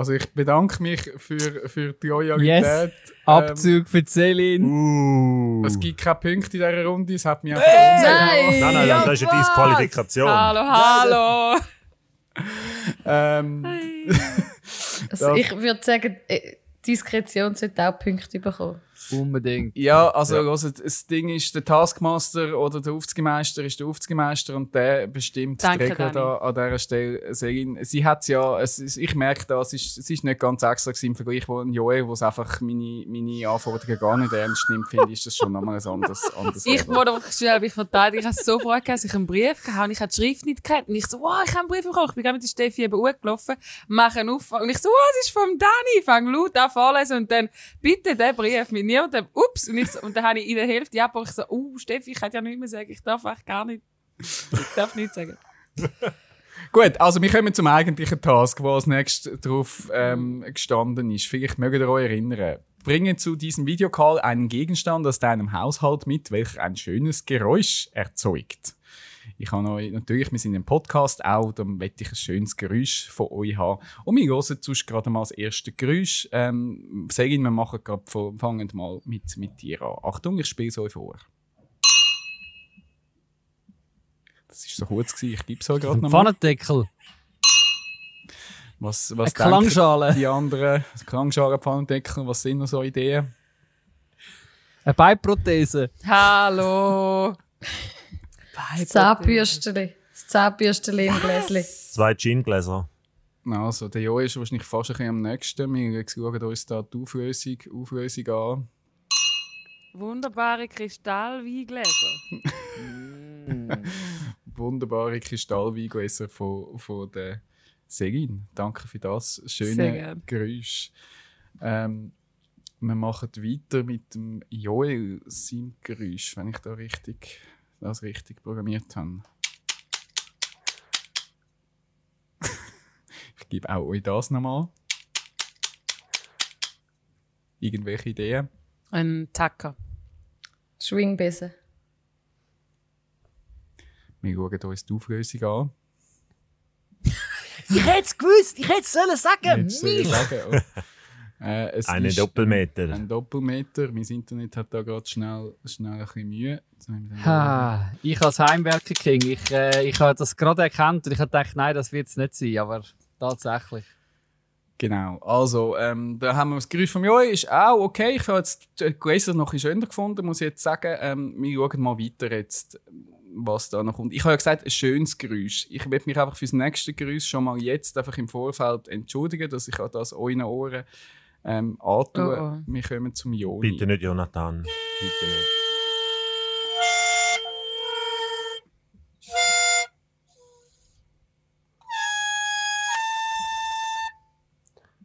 Also ich bedanke mich für, für die Loyalität. Yes. Ähm, Abzug für Celine. Uh. es gibt keine Punkte in dieser Runde, es hat mich einfach Nein! Nein, nein, nein, das ist eine Disqualifikation. Hallo, hallo. ähm, Also ich würde sagen, äh, Diskretion sollte auch Punkte bekommen. Unbedingt. Ja, also Ja. hört, das Ding ist, der Taskmaster oder der Aufzugmeister ist der Aufzugmeister und der bestimmt Danke, die Regeln da an dieser Stelle. Selin, sie hat ja, es, ist- ich merke da, es ist, es ist nicht ganz extra gewesen im Vergleich von Joel, wo es einfach meine, meine Anforderungen gar nicht ernst nimmt, finde ich, ist das schon nochmal ein anderes, anderes Ich wurde einfach schnell mich verteidigt. Ich habe so Freude gehabt, dass ich einen Brief gehabt habe. Ich habe die Schrift nicht gekannt. Und ich so, wow, ich habe einen Brief bekommen. Ich bin gerade mit der Steffi eben hochgelaufen, mache einen auf. Und ich so, wow, es ist vom Dani. Fange laut an vorlesen und dann, bitte den Brief mit niemandem. Ups. Und, ich so, und dann habe ich in der Hälfte abgebrochen. Ich so, oh, Steffi, ich kann ja nicht mehr sagen. Ich darf echt gar nicht. Ich darf nichts sagen. Gut, also wir kommen zum eigentlichen Task, wo als nächstes drauf ähm, gestanden ist. Vielleicht mögt ihr euch erinnern. Bringe zu diesem Videocall einen Gegenstand aus deinem Haushalt mit, welcher ein schönes Geräusch erzeugt. Ich habe euch natürlich, wir sind im Podcast auch, dann möchte ich ein schönes Geräusch von euch haben. Und wir hören sonst gerade mal das erste Geräusch. Ähm, Segin, wir machen gerade fangen mal mit, mit dir an. Achtung, ich spiele es euch vor. Das war so kurz, gewesen, ich gebe es euch gerade nochmal. Pfannendeckel. Was, Eine was denken Klangschale. die anderen Klangschalen, Pfannendeckel, was sind noch so Ideen? Eine Beinprothese. Hallo. Das Zahnbürsteli. Das Zahnbürsteli im Gläschen. Zwei Gin-Gläser. Also, der Jo ist wahrscheinlich fast ein bisschen am nächsten. Wir schauen uns da die Auflösung, Auflösung an. Wunderbare Kristallweingläser. Wunderbare Kristallweingläser von, von der Segin. Danke für das schöne. Geräusch. Ähm, wir machen weiter mit dem Joel seinem Geräusch, wenn ich da richtig, das richtig programmiert habe. ich gebe auch euch das nochmal. Irgendwelche Ideen? Ein Tacker. Schwingbesen. Wir schauen uns die Auflösung an. Ich hätte es gewusst. Ich hätte es sollen sagen. Ich sagen. Äh, es Einen ist Doppelmeter. Ein Doppelmeter. Mein Internet hat da gerade schnell, schnell ein bisschen Mühe. Ha, ich als Heimwerker-King, ich, äh, ich habe das gerade erkannt und ich habe gedacht, nein, das wird es nicht sein, aber tatsächlich. Genau, also ähm, da haben wir das Geräusch vom Joi, ist auch okay. Ich habe jetzt die Glazer noch ein schöner gefunden, muss ich jetzt sagen. Ähm, wir schauen mal weiter jetzt, was da noch kommt. Ich habe ja gesagt, ein schönes Geräusch. Ich werde mich einfach fürs nächste Geräusch schon mal jetzt einfach im Vorfeld entschuldigen, dass ich auch das euren Ohren ähm, antue. Oh, oh. Wir kommen zum Joni. Bitte nicht, Jonathan. Bitte nicht.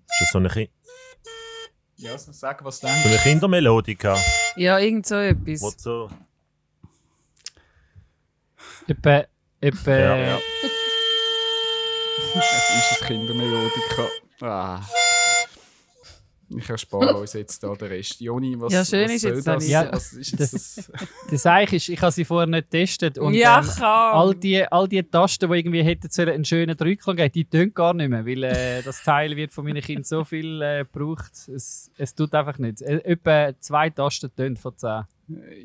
Ist das so eine, Ki Ja, also sag, was so denkst eine Kindermelodika? Ja, irgend so etwas. Wo so Etwa, etwa, Ja, ja. Es ist ein Kindermelodika. Ah. Ich erspare uns jetzt da den Rest. Joni, was, Ja, schön was ist soll jetzt das? Ja, was ist jetzt das? das Eich ist, ich habe sie vorher nicht getestet und ja, ähm, all, die, all die Tasten, die irgendwie hätten sollen, einen schönen Drückklang geben, die tönen gar nicht mehr, weil äh, das Teil wird von meinen Kindern so viel äh, gebraucht, es, es tut einfach nicht. Äh, etwa zwei Tasten tönen von zehn.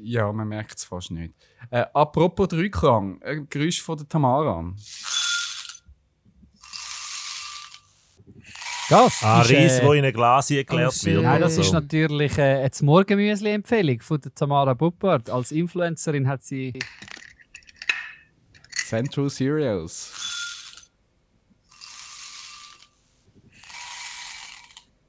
Ja, man merkt es fast nicht. Äh, apropos Dreiklang, ein Geräusch von der Tamara. Das Ah, ist, Reis, äh, wo in ein Glas geklärt wird. Nein, das so. ist natürlich äh, eine Morgenmüsli-Empfehlung von der Tamara Buppert. Als Influencerin hat sie Central Cereals.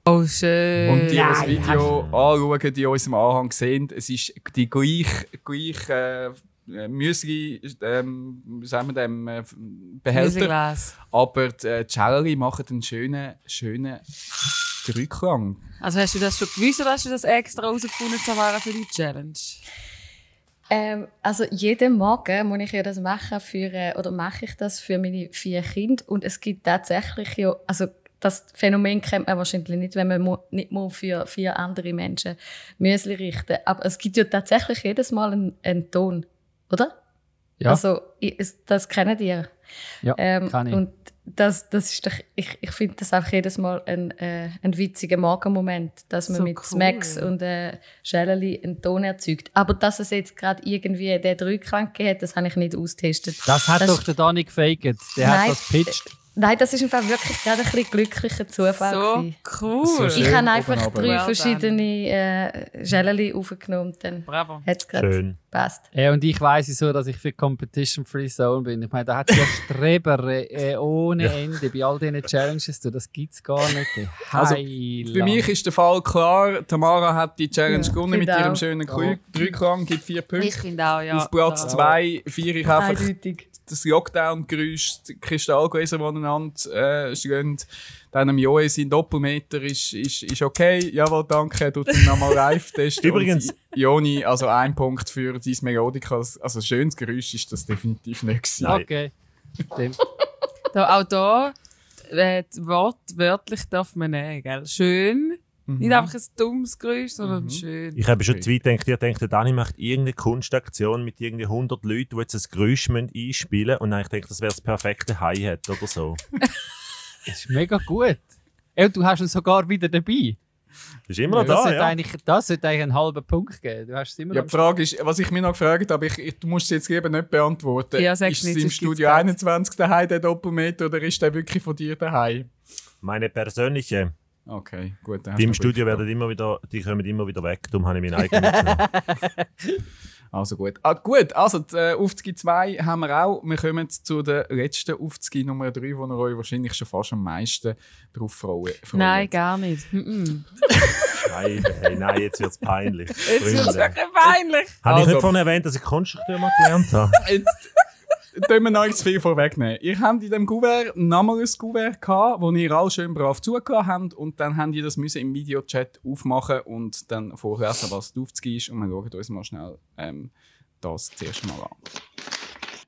Oh, schön. Und die, die das Video anschauen, die in unserem Anhang sehen, es ist die gleiche, gleiche äh, Müsli, ähm, wie sagen wir dem, äh, Behälter. Müsliglas. Aber die äh, machen einen schönen, schönen Dreiklang. Also hast du das schon gewusst oder hast du das extra herausgefunden, Tamara, für die Challenge? Ähm, also jeden Morgen muss ich ja das machen für, äh, oder mache ich das für meine vier Kinder und es gibt tatsächlich ja, also das Phänomen kennt man wahrscheinlich nicht, wenn man mu nicht nur für vier andere Menschen Müsli richten. Aber es gibt ja tatsächlich jedes Mal einen, einen Ton, oder? Ja. Also ich, es, das kennen ihr. Ja, Ähm, kann ich. Und das, das ist doch, ich, ich finde das einfach jedes Mal ein, äh, ein witziger Morgenmoment, dass man So mit cool. Smacks und äh, Schäleli einen Ton erzeugt. Aber dass es jetzt gerade irgendwie Dreiklang gegeben hat, das habe ich nicht austestet. Das hat Das- doch der Dani gefaked. Der hat Nein. das pitcht. Nein, das ist einfach wirklich gerade ein bisschen glücklicher Zufall. So gewesen. cool. So. Ich habe einfach drei Well verschiedene äh, aufgenommen, dann Bravo. hat es gerade Schön. gepasst. Äh, und ich weiss so, dass ich für Competition Free Zone bin. Ich meine, da hat es ja Streber äh, ohne Ende bei all diesen Challenges. Du, das gibt es gar nicht. Also. Für mich ist der Fall klar. Tamara hat die Challenge Ja, gewonnen mit ihrem auch. schönen Ja. Krü- Dreiklang, gibt vier Ich Punkte. finde auch, ja. Auf Platz da- zwei vier ich einfach Eindeutig. Das Lockdown-Geräusch, die Kristallgläser, die aneinander äh, stehen. Dann am Joe sein Doppelmeter ist, ist, ist okay. Jawohl, danke. Tut ihn nochmal live testen. Übrigens- Joni, also ein Punkt für dein Melodika. Also ein schönes Geräusch ist das definitiv nicht gewesen. Okay. Stimmt. Da, auch da, äh, das Wort wörtlich darf man nehmen, gell? Schön. Mhm. Nicht einfach ein dummes Geräusch, sondern Mhm. schön. Ich habe schon zu weit gedacht, ich denke, der Dani macht irgendeine Kunstaktion mit irgendwie 100 Leuten, die jetzt ein Geräusch einspielen müssen. Und dann ich denke, das wäre das perfekte Hi-Hat oder so. Das ist mega gut. Ey, und du hast ihn sogar wieder dabei. Das ist immer noch das, da, sollte ja. eigentlich, das sollte eigentlich einen halben Punkt geben. Du hast es immer Ja, die Frage ist, was ich mich noch gefragt habe, ich, ich, du musst es jetzt lieber nicht beantworten. Ja, ist nicht, es im Studio gibt's 21 daheim, der Doppelmeter, oder ist der wirklich von dir daheim? Meine persönliche. Okay, gut. Die im Studio werden immer wieder, die kommen immer wieder weg. Darum habe ich meinen eigenen. Also gut. Ah, gut, also die äh, Aufzüge 2 haben wir auch. Wir kommen zu der letzten Aufzüge Nummer 3, wo ihr euch wahrscheinlich schon fast am meisten drauf freuen. freuen. Nein, gar nicht. Mhm. Nein, hey, nein, jetzt wird es peinlich. Jetzt wird es wirklich peinlich. Habe ich Also- nicht vorhin erwähnt, dass ich Konstrukteur mal gelernt habe? Jetzt tun wir noch nicht zu viel vorwegnehmen. Ihr habt in diesem Kuvert nochmal ein Kuvert gehabt, wo ihr alle schön brav zugelassen habt und dann habt ihr das müssen im Videochat aufmachen und dann vorlesen, was Aufzug ist und wir schauen uns mal schnell ähm, das zuerst mal an.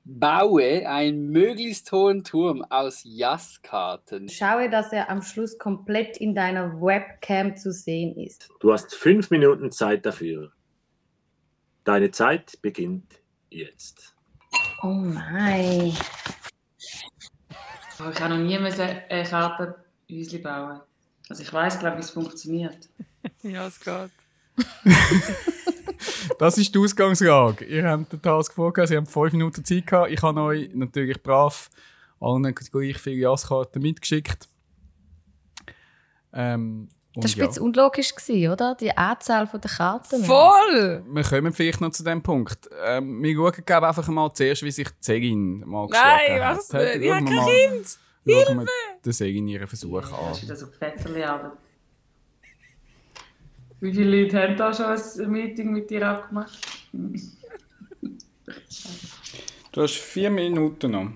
Baue einen möglichst hohen Turm aus Jasskarten. Schaue, dass er am Schluss komplett in deiner Webcam zu sehen ist. Du hast fünf Minuten Zeit dafür. Deine Zeit beginnt jetzt. Oh nein. Oh, ich habe noch nie eine Kartenhäuschen bauen. Also ich weiß, glaube ich, wie es funktioniert. Ja, es geht. Das ist die Ausgangslage. Ihr habt den Task vorgegeben, Sie haben fünf Minuten Zeit gehabt. Ich habe euch natürlich brav allen gleich viele Jasskarten mitgeschickt. Ähm, und Das war ja, ein bisschen unlogisch, gewesen, oder? Die Anzahl der Karten. Voll! wir kommen vielleicht noch zu dem Punkt. Ähm, wir schauen glaube einfach mal zuerst, wie sich die Segin mal Nein, geschlagen hat. was nicht? Ich habe kein Kind! Wir den Segin ihren Versuch Das an. ist wieder so Vetterli, aber... Wie viele Leute haben da schon ein Meeting mit dir abgemacht? Du hast vier Minuten noch.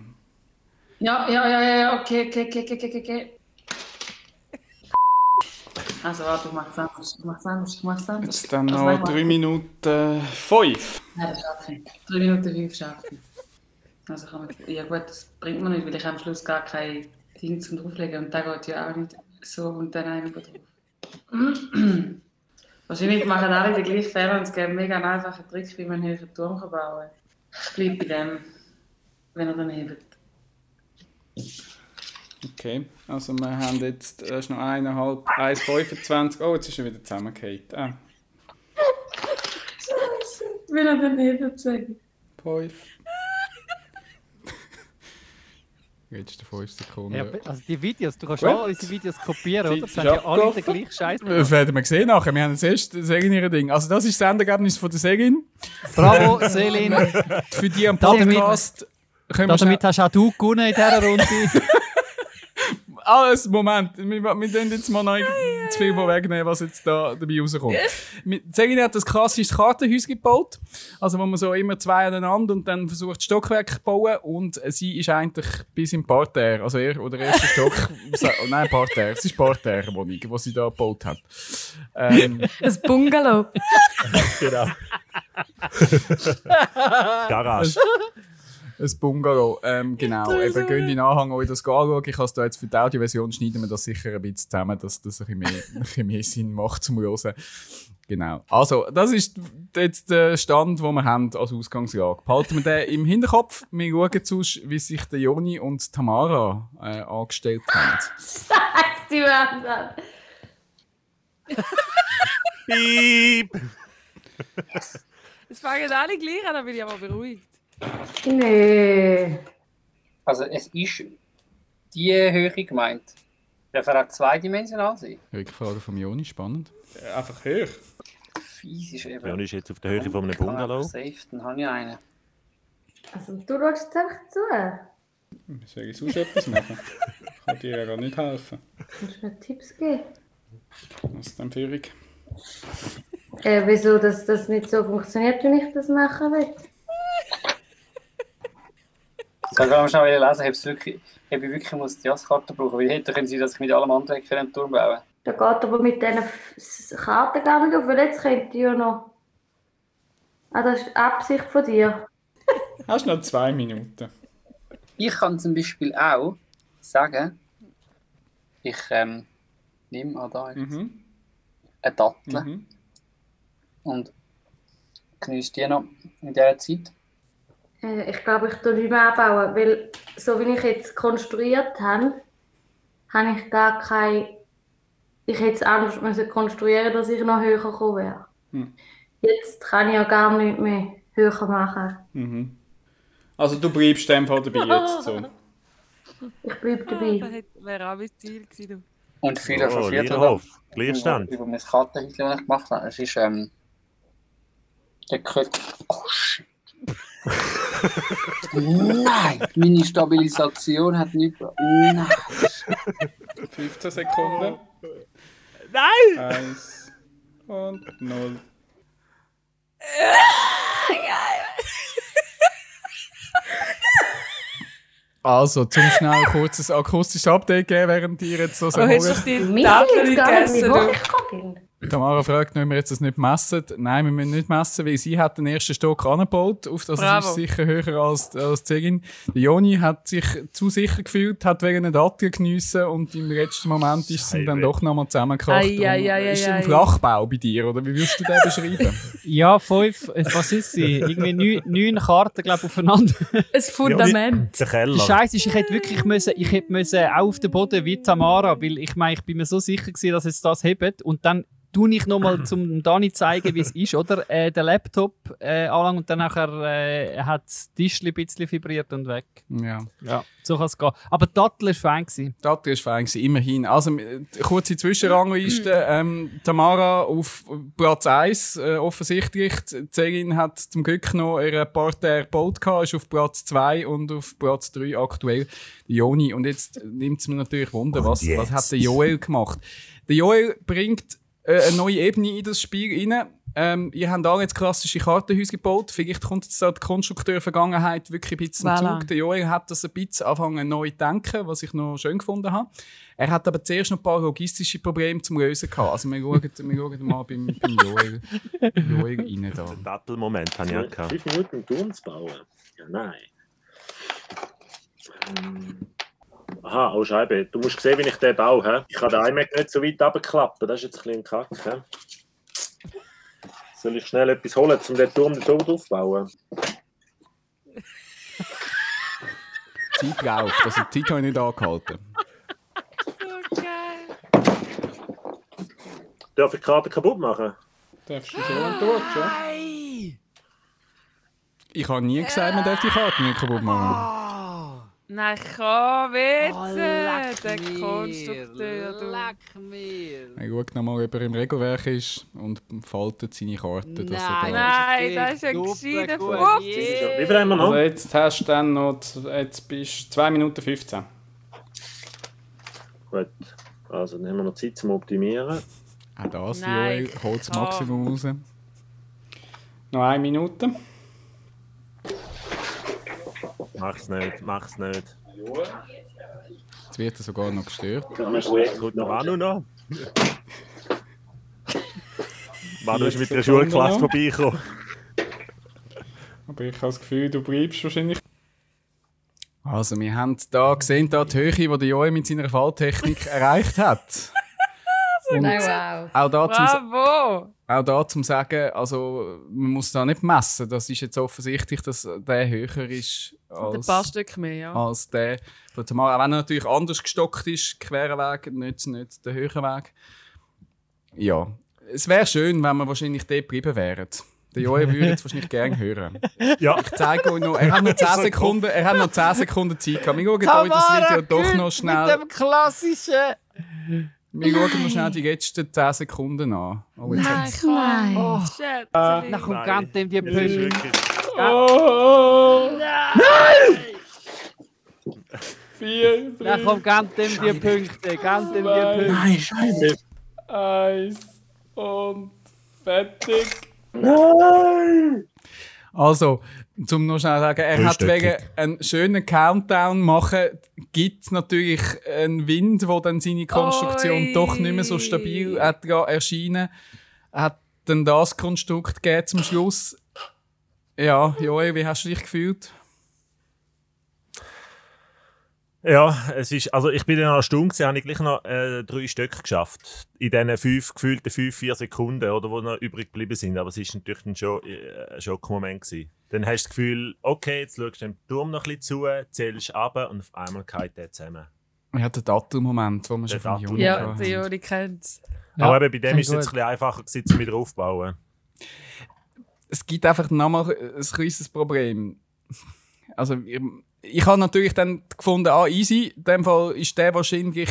Ja, ja, ja, ja, ja, okay, okay, okay, okay, okay, okay. Also warte, ich mach's anders, ich mach's anders, ich mach's anders. Jetzt dann Also, noch nein, drei Minuten fünf. Nein, das schaffe ich. Drei Minuten fünf schaffe ich. Also kann man, ja gut, das bringt mir nicht, weil ich am Schluss gar kein Ding zum drauflegen und da geht ja auch nicht so und dann einer drauf. Wahrscheinlich machen alle den gleichen Fehler und es gibt einen mega einfachen Trick, wie man einen höheren Turm bauen kann. Ich bleibe bei dem, wenn er dann hebt. Okay, also wir haben jetzt äh, ist noch eineinhalb, 1,25. Oh, jetzt ist er wieder zusammengefallen. Ah, Wenn er dann hebt, sagen. fünf. Jetzt fünf Sekunden. Ja, also die Videos, du kannst Gut. alle diese Videos kopieren, oder? Das ist sind ja alle den gleichen Scheiß. Das werden wir sehen nachher. Wir haben jetzt erst Segin ihr Ding. Also das ist das Endergebnis von der Segin. Bravo, Selin. Für die am Damit- Podcast wir Damit hast auch du gewonnen in dieser Runde. Alles, Moment, wir, wir tun jetzt mal noch zu viel vorwegnehmen, was jetzt da dabei rauskommt. Segin hat ein klassisches Kartenhäuschen gebaut, also wo man so immer zwei aneinander und dann versucht Stockwerk zu bauen und sie ist eigentlich bis im Parterre, also er oder erster Stock, nein Parterre, es ist Parterre Wohnung, die sie da gebaut hat. Ähm, Ein Bungalow. Genau. Garage. Ein Bungalow, ähm, genau. Eben, gehen in Anhang euch das anschauen. Ich habe es da jetzt für die Audioversion schneiden wir das sicher ein bisschen zusammen, dass das ein bisschen mehr, ein bisschen mehr Sinn macht zum Hören. Genau. Also, das ist jetzt der Stand, den wir haben als Ausgangslage. Behalten wir den im Hinterkopf. Wir schauen sonst, wie sich der Joni und Tamara äh, angestellt haben. Scheiße, die werden Piep! Es fangen alle gleich an, dann bin ich aber beruhigt. Nee. Also es ist die Höhe gemeint. Der kann auch zweidimensional sein. Rückfrage vom Joni, spannend. Äh, einfach hoch. Fies ist eben. Leon ist jetzt auf der Höhe von einem Bungalow. Safe, dann habe ich einen. Also du schaust jetzt einfach zu. Soll ich sonst etwas machen? Ich kann dir ja gar nicht helfen. Kannst du mir Tipps geben? Was ist denn Führung? Äh, wieso dass das nicht so funktioniert, wie ich das machen will? Ich kann schnell lesen, ob, wirklich, ob ich wirklich muss die Jasskarte brauchen Weil hätte können sie das mit allem anderen einen Turm bauen. Da geht aber mit diesen Karten gar nicht auf, weil jetzt könnte ich ja noch. Ah, das ist Absicht von dir. Hast noch zwei Minuten. Ich kann zum Beispiel auch sagen, ich ähm, nehme an da Mhm. eine Dattel Mhm. und genieße die noch in dieser Zeit. Äh, ich glaube, ich tue nicht mehr anbauen, weil so wie ich jetzt konstruiert habe, habe ich gar kein. Ich hätte es anders müssen konstruieren, dass ich noch höher gekommen wäre. Hm. Jetzt kann ich ja gar nicht mehr höher machen. Mhm. Also du bleibst dem Fall dabei jetzt so. Ich bleibe Das dabei. wäre auch mein Ziel gewesen. Und viele Oh, schon vier Liederhof. Gleichstand. Über mein Kartenhäuschen, das ich gemacht habe. Es ist ähm, der König. Oh. Nein! Meine Stabilisation hat nicht. Nein! 15 Sekunden. Nein! Eins und null. Also, zum schnell kurzes akustisches Update geben, während ihr jetzt so Du hast doch sagen. die Mich Tafel jetzt gar nicht, gegessen. Tamara fragt, ob wir jetzt das nicht messen. Nein, wir müssen nicht messen, weil sie hat den ersten Stock angebaut. Auf das Bravo. ist sicher höher als, als die Zegin. Der Joni hat sich zu sicher gefühlt, hat wegen einer Dattel geniessen und im letzten Moment ist sie dann doch nochmal zusammengekracht. Ei, ei, ei, ist ei, ein ei. Flachbau bei dir, oder wie würdest du den beschreiben? Ja, fünf, was ist sie? Irgendwie neun, neun Karten, glaube ich, aufeinander. Ein Fundament. Der Keller. Der Scheiß ist, ich hätte wirklich müssen, ich hätte müssen auch auf den Boden wie Tamara, weil ich meine, ich bin mir so sicher gewesen, dass es das hebt und dann tue ich nochmal zum Dani zeigen, wie es ist, oder? Äh, den Laptop äh, anlangen und dann nachher äh, hat das Tischli ein bisschen vibriert und weg. ja. Ja, so kann es gehen. Aber Dattel war fein. Gewesen. Dattel ist fein gewesen, immerhin. Also, äh, kurze Zwischenrangliste. ähm, Tamara auf Platz 1, äh, offensichtlich. Die Zegin hat zum Glück noch ihren Parterre gebaut, gehabt, ist auf Platz 2 und auf Platz 3 aktuell die Joni. Und jetzt nimmt es mir natürlich Wunder, was, was hat der Joel gemacht? Der Joel bringt äh, eine neue Ebene in das Spiel rein. Ähm, ihr habt alle jetzt klassische Kartenhäuser gebaut. Vielleicht kommt jetzt da die Konstrukteur-Vergangenheit wirklich ein bisschen zum Voilà. Zug. Der Joel hat das ein bisschen angefangen neu zu denken, was ich noch schön gefunden habe. Er hat aber zuerst noch ein paar logistische Probleme zum Lösen gehabt. Also wir schauen, wir schauen mal beim, beim Joel, Joel rein da. Den Dattelmoment habe ich auch gehabt. Fünf Minuten einen Turm zu bauen? Ja, nein. Ähm, Aha, oh Scheibe. Du musst sehen, wie ich den baue. He? Ich kann den iMac nicht so weit runterklappen. Das ist jetzt ein bisschen Kack. He? Soll ich schnell etwas holen, um den Turm dort aufzubauen? Zeit läuft, also die Zeit habe ich nicht angehalten. So geil. Darf ich die Karte kaputt machen? Darfst du schon wenn du willst, ja? Ich habe nie gesagt, man darf die Karte nicht kaputt machen. Nein, ich kann Oh, leck der Konstrukteur. Du. Leck mir. Schaut nochmal, ob er im Regelwerk ist und faltet seine Karte. dass er da- Nein, das ist ein gescheiter gut. Fuchs. Wie viel haben wir noch? Also jetzt hast du dann noch, jetzt bist du 2 Minuten 15. Gut. Also, dann haben wir noch Zeit zum Optimieren. Auch das, Nein, Joel, holt das. Maximum raus. Noch eine Minute. Mach's nicht, mach's nicht. Jetzt wird er sogar noch gestört. Kommt der Manu noch? Manu ist mit der 40 Schulklasse vorbeigekommen. Aber ich habe das Gefühl, du bleibst wahrscheinlich. Also, wir haben da gesehen, da die Höhe, die der Joel mit seiner Falltechnik erreicht hat. Und Nein, wow. auch da zum, Bravo. Auch da zum sagen, also man muss da nicht messen. Das ist jetzt offensichtlich, dass der höher ist Ein als, paar Stück mehr, ja. als der von Tamara. Auch wenn er natürlich anders gestockt ist, querer Weg, nicht, nicht der höhere Weg. Ja, es wäre schön, wenn wir wahrscheinlich dort geblieben wären. Der Joel würde jetzt wahrscheinlich gerne hören. Ja, Ich zeige euch noch, er hat noch 10 Sekunden, er hat noch 10 Sekunden Zeit gehabt. Wir schauen euch das Video doch noch Mit schnell, dem klassischen. Wir schauen noch schnell die letzten 10 Sekunden an. Oh, jetzt Nein, hat- ich kann. Oh, Shit. dann kommt Nein. ganz dem die ist Punkte. wirklich. Oh! Vier, Dann drei, kommt ganz dem die Punkte. Ganz dem die. Punkte. Nein, Scheibe. eins und fertig. Also, zum noch schnell sagen, er hat wegen einen schönen Countdown machen, gibt es natürlich einen Wind, wo dann seine Konstruktion Oi. doch nicht mehr so stabil hat erscheinen. Hat dann das Konstrukt gegeben zum Schluss. Ja, Joel, wie hast du dich gefühlt? Ja, es ist, also ich bin in einer Stunde, gewesen, habe ich gleich noch äh, drei Stück geschafft. In diesen fünf, gefühlten fünf, vier Sekunden, oder, die noch übrig geblieben sind. Aber es war natürlich dann schon äh, ein Schockmoment. Gewesen. Dann hast du das Gefühl, okay, jetzt schaust du dem Turm noch ein bisschen zu, zählst ab und auf einmal geht der zusammen. Er hat den Dattel-Moment, den wir Der schon von Juni Ja, der Juri kennt es. Ja, Aber eben bei dem ist es jetzt ein bisschen einfacher, gewesen, wieder aufzubauen. es gibt einfach nochmal ein kleines Problem. Also, ich habe natürlich dann gefunden, ah, easy. In dem Fall ist der wahrscheinlich,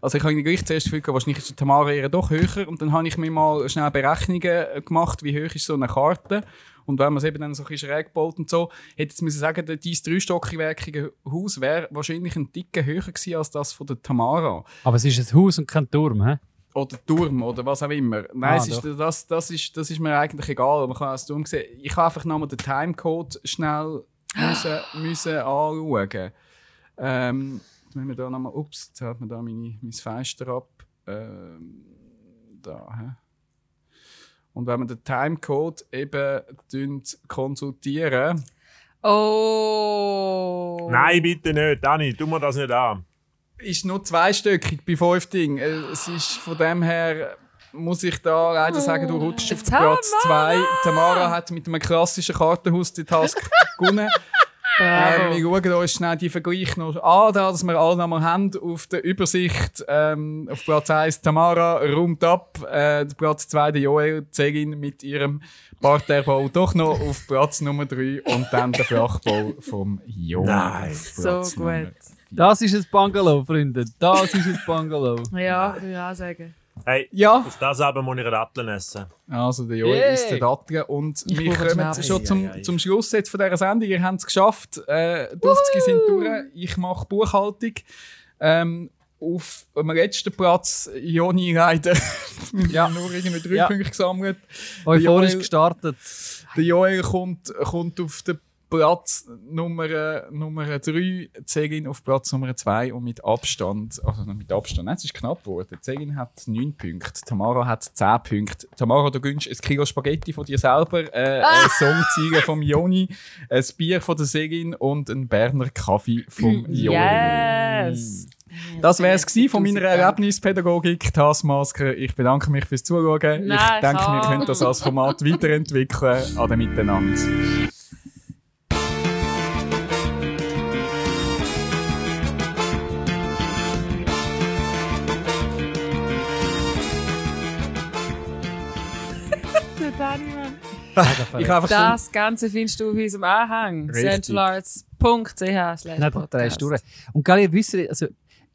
also ich habe gleich zuerst gefühlt, wahrscheinlich ist die Tamara eher doch höher. Und dann habe ich mir mal schnell Berechnungen gemacht, wie hoch ist so eine Karte. Und wenn man es eben dann so ein bisschen schräg gebaut und so, hätte ich jetzt sagen, dieses dreistöckige Haus wäre wahrscheinlich ein Ticken höher gewesen als das von der Tamara. Aber es ist ein Haus und kein Turm, hä? Oder Turm oder was auch immer. Nein, Ah, es ist, das, das, ist, das ist mir eigentlich egal. Man kann das Turm sehen. Ich habe einfach nochmal den Timecode schnell müssen, müssen anschauen. Ähm, müssen wir da nochmal. Ups, jetzt hat mir da meine, mein Fenster ab. Ähm, da, hä? Und wenn wir den Timecode eben konsultieren, Oh. Nein, bitte nicht. Dani, tu mir das nicht an. ist nur zweistöckig bei fünf Dingen. Äh, Es ist von dem her, muss ich da leider sagen, du rutschst auf den Tamara! Platz 2. Tamara hat mit einem klassischen Kartenhaus die Task gewonnen. Ähm, wir schauen uns schnell die Vergleich noch an, da, dass wir alle noch mal haben. Auf der Übersicht ähm, auf Platz 1 Tamara räumt ab. Äh, Platz 2 der Joel Zegin mit ihrem Parterrebau doch noch auf Platz Nummer 3 und dann der Flachbau vom Joel. Nein. auf So gut. Das ist ein Bungalow, Freunde. Das ist ein Bungalow. Ja, würde ich auch sagen. Hey, Ja, auf das muss ich eine Datteln essen. Also der Joel Yay. ist der Dattel und Ich wir kommen Schnaps. schon zum, zum Schluss jetzt von dieser Sendung. Ihr habt es geschafft. Äh, die 50 sind durch. Ich mache Buchhaltung. Ähm, auf dem letzten Platz Joni leider ja. nur irgendwie drei Ja. Punkte gesammelt. Euphorisch Joel- gestartet. Der Joel kommt, kommt auf den Platz Nummer, Nummer 3, Zegin auf Platz Nummer 2 und mit Abstand, also mit Abstand, nein, es ist knapp geworden. Zegin hat 9 Punkte, Tamara hat 10 Punkte. Tamara, du gönnst ein Kilo Spaghetti von dir selber, äh, ein Songziege vom Joni, ein Bier von der Segin und ein Berner Kaffee vom Joel. Yes! Das wäre es von meiner Erlebnispädagogik, Taskmasker. Ich bedanke mich fürs Zuschauen. ich Nein, denke, wir können das als Format weiterentwickeln. Ade miteinander. Ich habe Das Ganze findest du auf unserem Anhang. Centralarts.ch. Und gell, ihr wisst, also,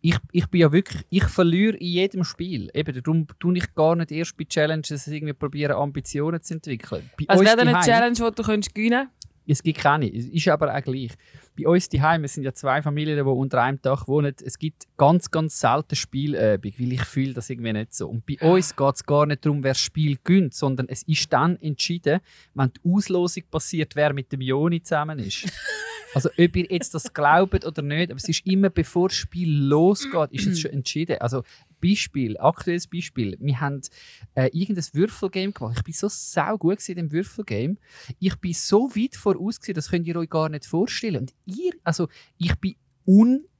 ich, ich bin ja wirklich, ich verliere in jedem Spiel. Eben, darum tue ich gar nicht erst bei Challenges irgendwie probieren, Ambitionen zu entwickeln. Bei Also wäre eine Challenge, die du könntest gewinnen Es gibt keine. Es ist aber auch gleich. Bei uns daheim, es sind ja zwei Familien, die unter einem Dach wohnen. Es gibt ganz, ganz selten Spielübung, weil ich fühle das irgendwie nicht so. Und bei uns geht es gar nicht darum, wer das Spiel gönnt, sondern es ist dann entschieden, wenn die Auslosung passiert, wer mit dem Joni zusammen ist. Also ob ihr jetzt das glaubt oder nicht, aber es ist immer, bevor das Spiel losgeht, ist es schon entschieden. Also Beispiel, aktuelles Beispiel. Wir haben äh, irgendein Würfelgame gemacht. Ich bin so sau gut in dem Würfelgame. Ich bin so weit voraus gewesen, das könnt ihr euch gar nicht vorstellen. Und ihr, also ich bin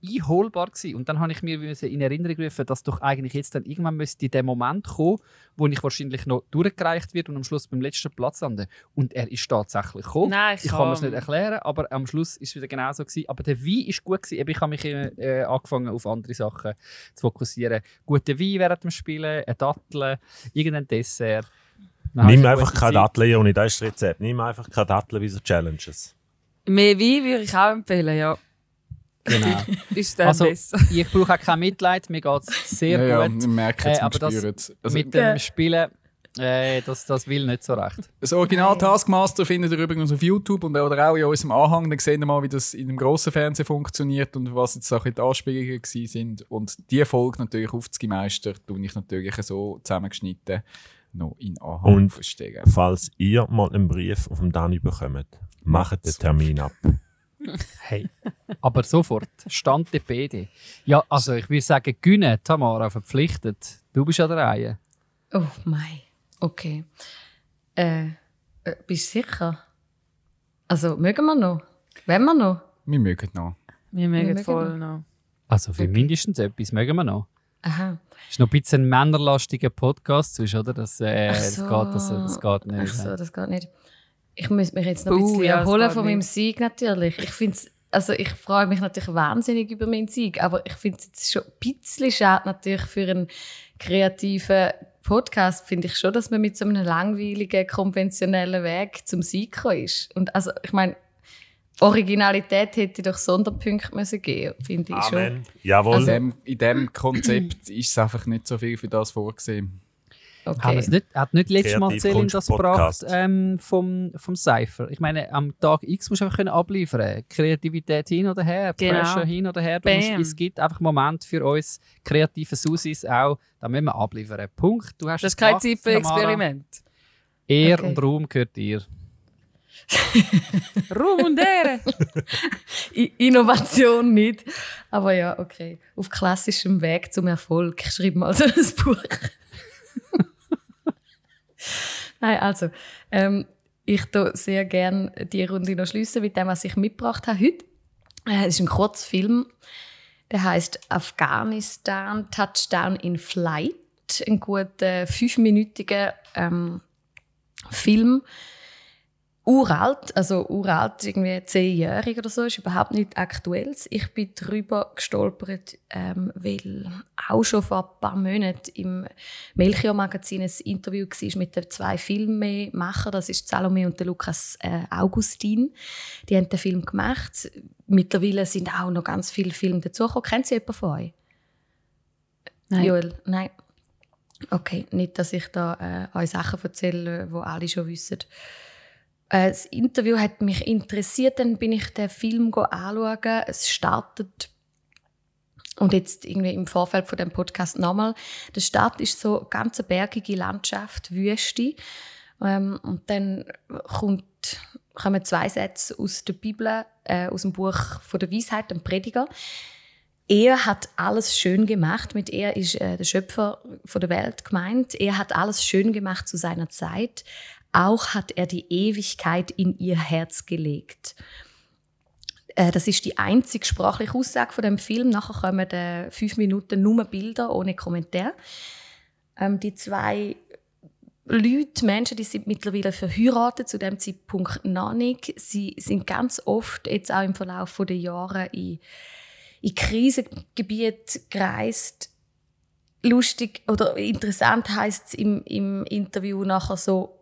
uneinholbar gewesen. Und dann habe ich mir in Erinnerung gerufen, dass doch eigentlich jetzt dann irgendwann müsste der Moment kommen, wo ich wahrscheinlich noch durchgereicht wird und am Schluss beim letzten Platz lande. Und er ist tatsächlich gekommen. Nein, ich kann mir es nicht erklären, aber am Schluss ist es wieder genauso gewesen. Aber der Wein ist gut gewesen. Ich habe mich äh, angefangen auf andere Sachen zu fokussieren. Guter Wein während dem Spielen, ein Dattel, irgendein Dessert. Dann ich Nimm einfach keine Zeit. Datteln, Joni, das ist das Rezept. Nimm einfach keine Datteln wie so Challenges. Mehr Wein würde ich auch empfehlen, ja. Genau. Ist dann Also, besser. ich brauche auch kein Mitleid, mir geht es sehr ja, ja, gut. wir merken es, Äh, aber das. Also, Mit dem Spielen, äh, das, das will nicht so recht. das Original Taskmaster findet ihr übrigens auf YouTube und oder auch in unserem Anhang. Dann seht ihr mal, wie das in dem grossen Fernsehen funktioniert und was jetzt auch die Anspielungen gewesen sind. Und diese Folge natürlich auf die Meister tue ich natürlich so zusammengeschnitten noch in Anhang Und- verstehen. Falls ihr mal einen Brief auf dem Dani bekommt, macht den Termin ab. Hey. Aber sofort, Stand der PD. Ja, also ich würde sagen, Güne, Tamara, verpflichtet. Du bist an der Reihe. Oh mein. Okay. Äh, äh, bist du sicher? Also, mögen wir noch? Wenn wir noch? Wir mögen noch. Wir mögen mögen voll noch. Also für mindestens etwas mögen wir noch. Aha. ist noch ein bisschen ein männerlastiger Podcast, oder? Das, äh, Ach das, so. geht, das, das geht nicht. Ach so, das geht nicht. Ich muss mich jetzt noch ein Buh, bisschen ja, erholen geht von meinem. Sieg natürlich. Ich find's, also ich freue mich natürlich wahnsinnig über meinen Sieg, aber ich finde es jetzt schon ein bisschen schade natürlich für einen kreativen Podcast, finde ich schon, dass man mit so einem langweiligen, konventionellen Weg zum Sieg gekommen ist. Und also, ich meine, Originalität hätte doch Sonderpunkte müssen geben, finde ich schon. Amen. Jawohl. In dem, in dem Konzept ist es einfach nicht so viel für das vorgesehen. Okay. nicht, hat nicht letztes Mal Kreativ Celine das Kunst-Podcast. gebracht ähm, vom, vom Cypher? Ich meine, am Tag X musst du einfach können abliefern Kreativität hin oder her, Genau. Pressure hin oder her. Du musst, es gibt einfach Momente für uns kreative Susis auch, da müssen wir abliefern. Punkt. Du hast Das ist keine Zeit für. Experiment. Ehr Okay. und Ruhm gehört dir. Ruhm und Ehre. Innovation nicht. Aber ja, okay. Auf klassischem Weg zum Erfolg. Ich schreibe mal so ein Buch. Nein, also, ähm, ich tue sehr gerne die Runde noch schließen mit dem, was ich mitgebracht habe heute. Äh, es ist ein Kurzfilm, der heißt Afghanistan Touchdown in Flight. Ein guter fünfminütiger ähm, Film uralt, also uralt, irgendwie zehnjährig oder so, ist überhaupt nicht aktuell. Ich bin darüber gestolpert, ähm, weil auch schon vor ein paar Monaten im Melchior-Magazin ein Interview war mit den zwei Filmemachern, das ist Salome und der Lukas äh, Augustin. Die haben den Film gemacht. Mittlerweile sind auch noch ganz viele Filme dazugekommen. Kennen Sie jemanden von euch? Nein. Joel? Nein. Okay, nicht, dass ich da äh, euch Sachen erzähle, die alle schon wissen. Äh, das Interview hat mich interessiert, dann bin ich den Film anschauen. Es startet und jetzt irgendwie im Vorfeld von dem Podcast nochmal. Der Start ist so eine ganz bergige Landschaft, Wüste. Ähm, und dann kommt, kommen zwei Sätze aus der Bibel, äh, aus dem Buch von der Weisheit, dem Prediger. Er hat alles schön gemacht. Mit er ist äh, der Schöpfer von der Welt gemeint. Er hat alles schön gemacht zu seiner Zeit. Auch hat er die Ewigkeit in ihr Herz gelegt. Äh, das ist die einzige sprachliche Aussage von dem Film. Nachher kommen äh, fünf Minuten nur Bilder ohne Kommentar. Ähm, die zwei Leute, Menschen, die sind mittlerweile verheiratet, zu dem Zeitpunkt noch. Sie sind ganz oft jetzt auch im Verlauf der Jahre in, in Krisengebiete gereist. Lustig oder interessant heißt es im, im Interview nachher so,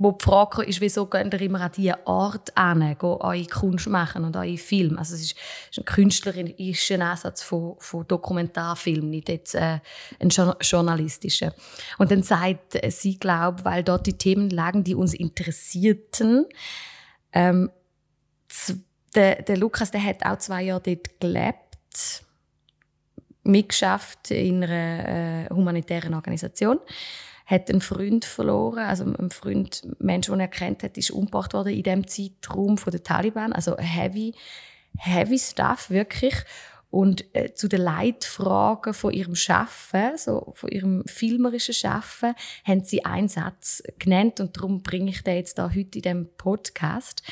wo die Frage ist, wieso geht ihr immer an diese Art an, eure Kunst machen und eure Film. Also es ist, ist ein künstlerischer Ansatz von, von Dokumentarfilm, nicht jetzt äh, ein journalistischer. Und dann sagt sie, glaube weil dort die Themen lagen, die uns interessierten. Ähm, der, der Lukas, der hat auch zwei Jahre dort gelebt, mitgeschafft in einer äh, humanitären Organisation hat einen Freund verloren, also ein Freund, ein Mensch, den er kennt hat, ist umgebracht worden in dem Zeitraum von den Taliban, also heavy, heavy Stuff wirklich. Und äh, zu den Leitfragen von ihrem Schaffen, so von ihrem filmerischen Schaffen, haben sie einen Satz genannt und darum bringe ich den jetzt da heute in dem Podcast.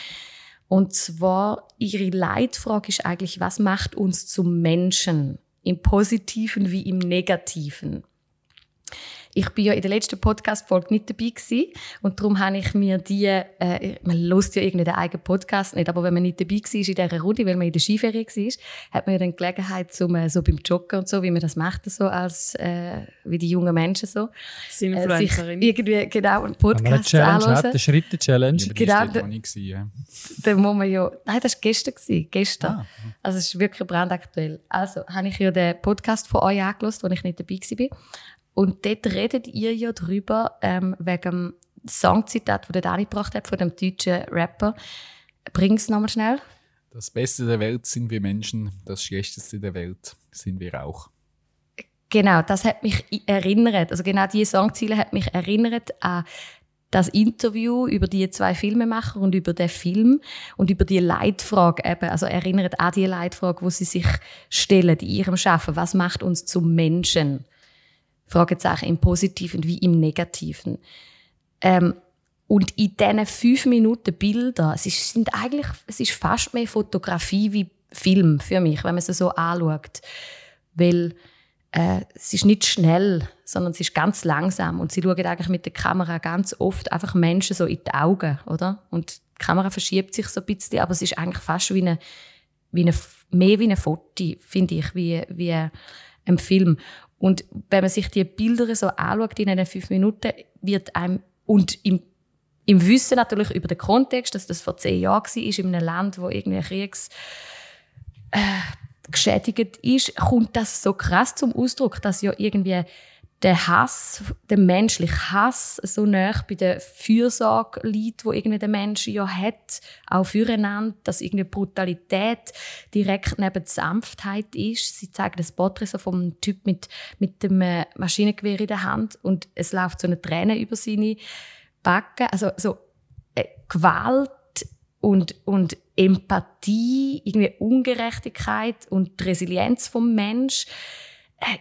Und zwar ihre Leitfrage ist eigentlich, was macht uns zum Menschen im Positiven wie im Negativen? Ich bin ja in der letzten Podcast-Folge nicht dabei gewesen und darum habe ich mir die, äh, man lost ja irgendwie den eigenen Podcast nicht, aber wenn man nicht dabei war in dieser Runde, weil man in der Skiferie war, hat man ja dann Gelegenheit, zum, äh, so beim Joggen und so, wie man das macht, so als, äh, wie die jungen Menschen so, äh, sich irgendwie genau einen Podcast anhören. Eine Schritte-Challenge. Ja, Genau, da- gewesen, ja. Muss man ja, nein, das war gestern, gewesen, gestern. Ah. Also es ist wirklich brandaktuell. Also habe ich ja den Podcast von euch angelost, wo ich nicht dabei war. Und dort redet ihr ja drüber, ähm, wegen dem Songzitat, das der Dani gebracht hat, von dem deutschen Rapper. Bring es nochmal schnell. Das Beste der Welt sind wir Menschen, das Schlechteste der Welt sind wir auch. Genau, das hat mich erinnert. Also genau diese Songziele hat mich erinnert an das Interview über die zwei Filmemacher und über den Film und über die Leitfrage eben, also erinnert an die Leitfrage, wo sie sich stellen in ihrem Schaffen. Was macht uns zum Menschen? Fragezeichen im Positiven wie im Negativen. Ähm, und in diesen fünf Minuten Bilder, es ist, sind eigentlich, es ist fast mehr Fotografie wie Film für mich, wenn man es so anschaut. Weil äh, es ist nicht schnell, sondern es ist ganz langsam. Und sie schauen eigentlich mit der Kamera ganz oft einfach Menschen so in die Augen, oder? Und die Kamera verschiebt sich so ein bisschen, aber es ist eigentlich fast wie eine, wie eine mehr wie ein Foto, finde ich, wie, wie ein Film. Und wenn man sich die Bilder so anschaut in diesen fünf Minuten, wird einem, und im, im Wissen natürlich über den Kontext, dass das vor zehn Jahren war, in einem Land, wo irgendwie Kriegs, äh, geschädigt ist, kommt das so krass zum Ausdruck, dass ja irgendwie der Hass, der menschliche Hass so nah bei der Fürsorge liegt, wo irgendwie der Mensch ja hat, auch füreinander, dass irgendwie Brutalität direkt neben der Sanftheit ist. Sie zeigen das Porträt so vom Typ mit, mit dem äh, Maschinengewehr in der Hand und es läuft so eine Träne über seine Backen. Also so äh, Gewalt und, und Empathie, irgendwie Ungerechtigkeit und Resilienz vom Mensch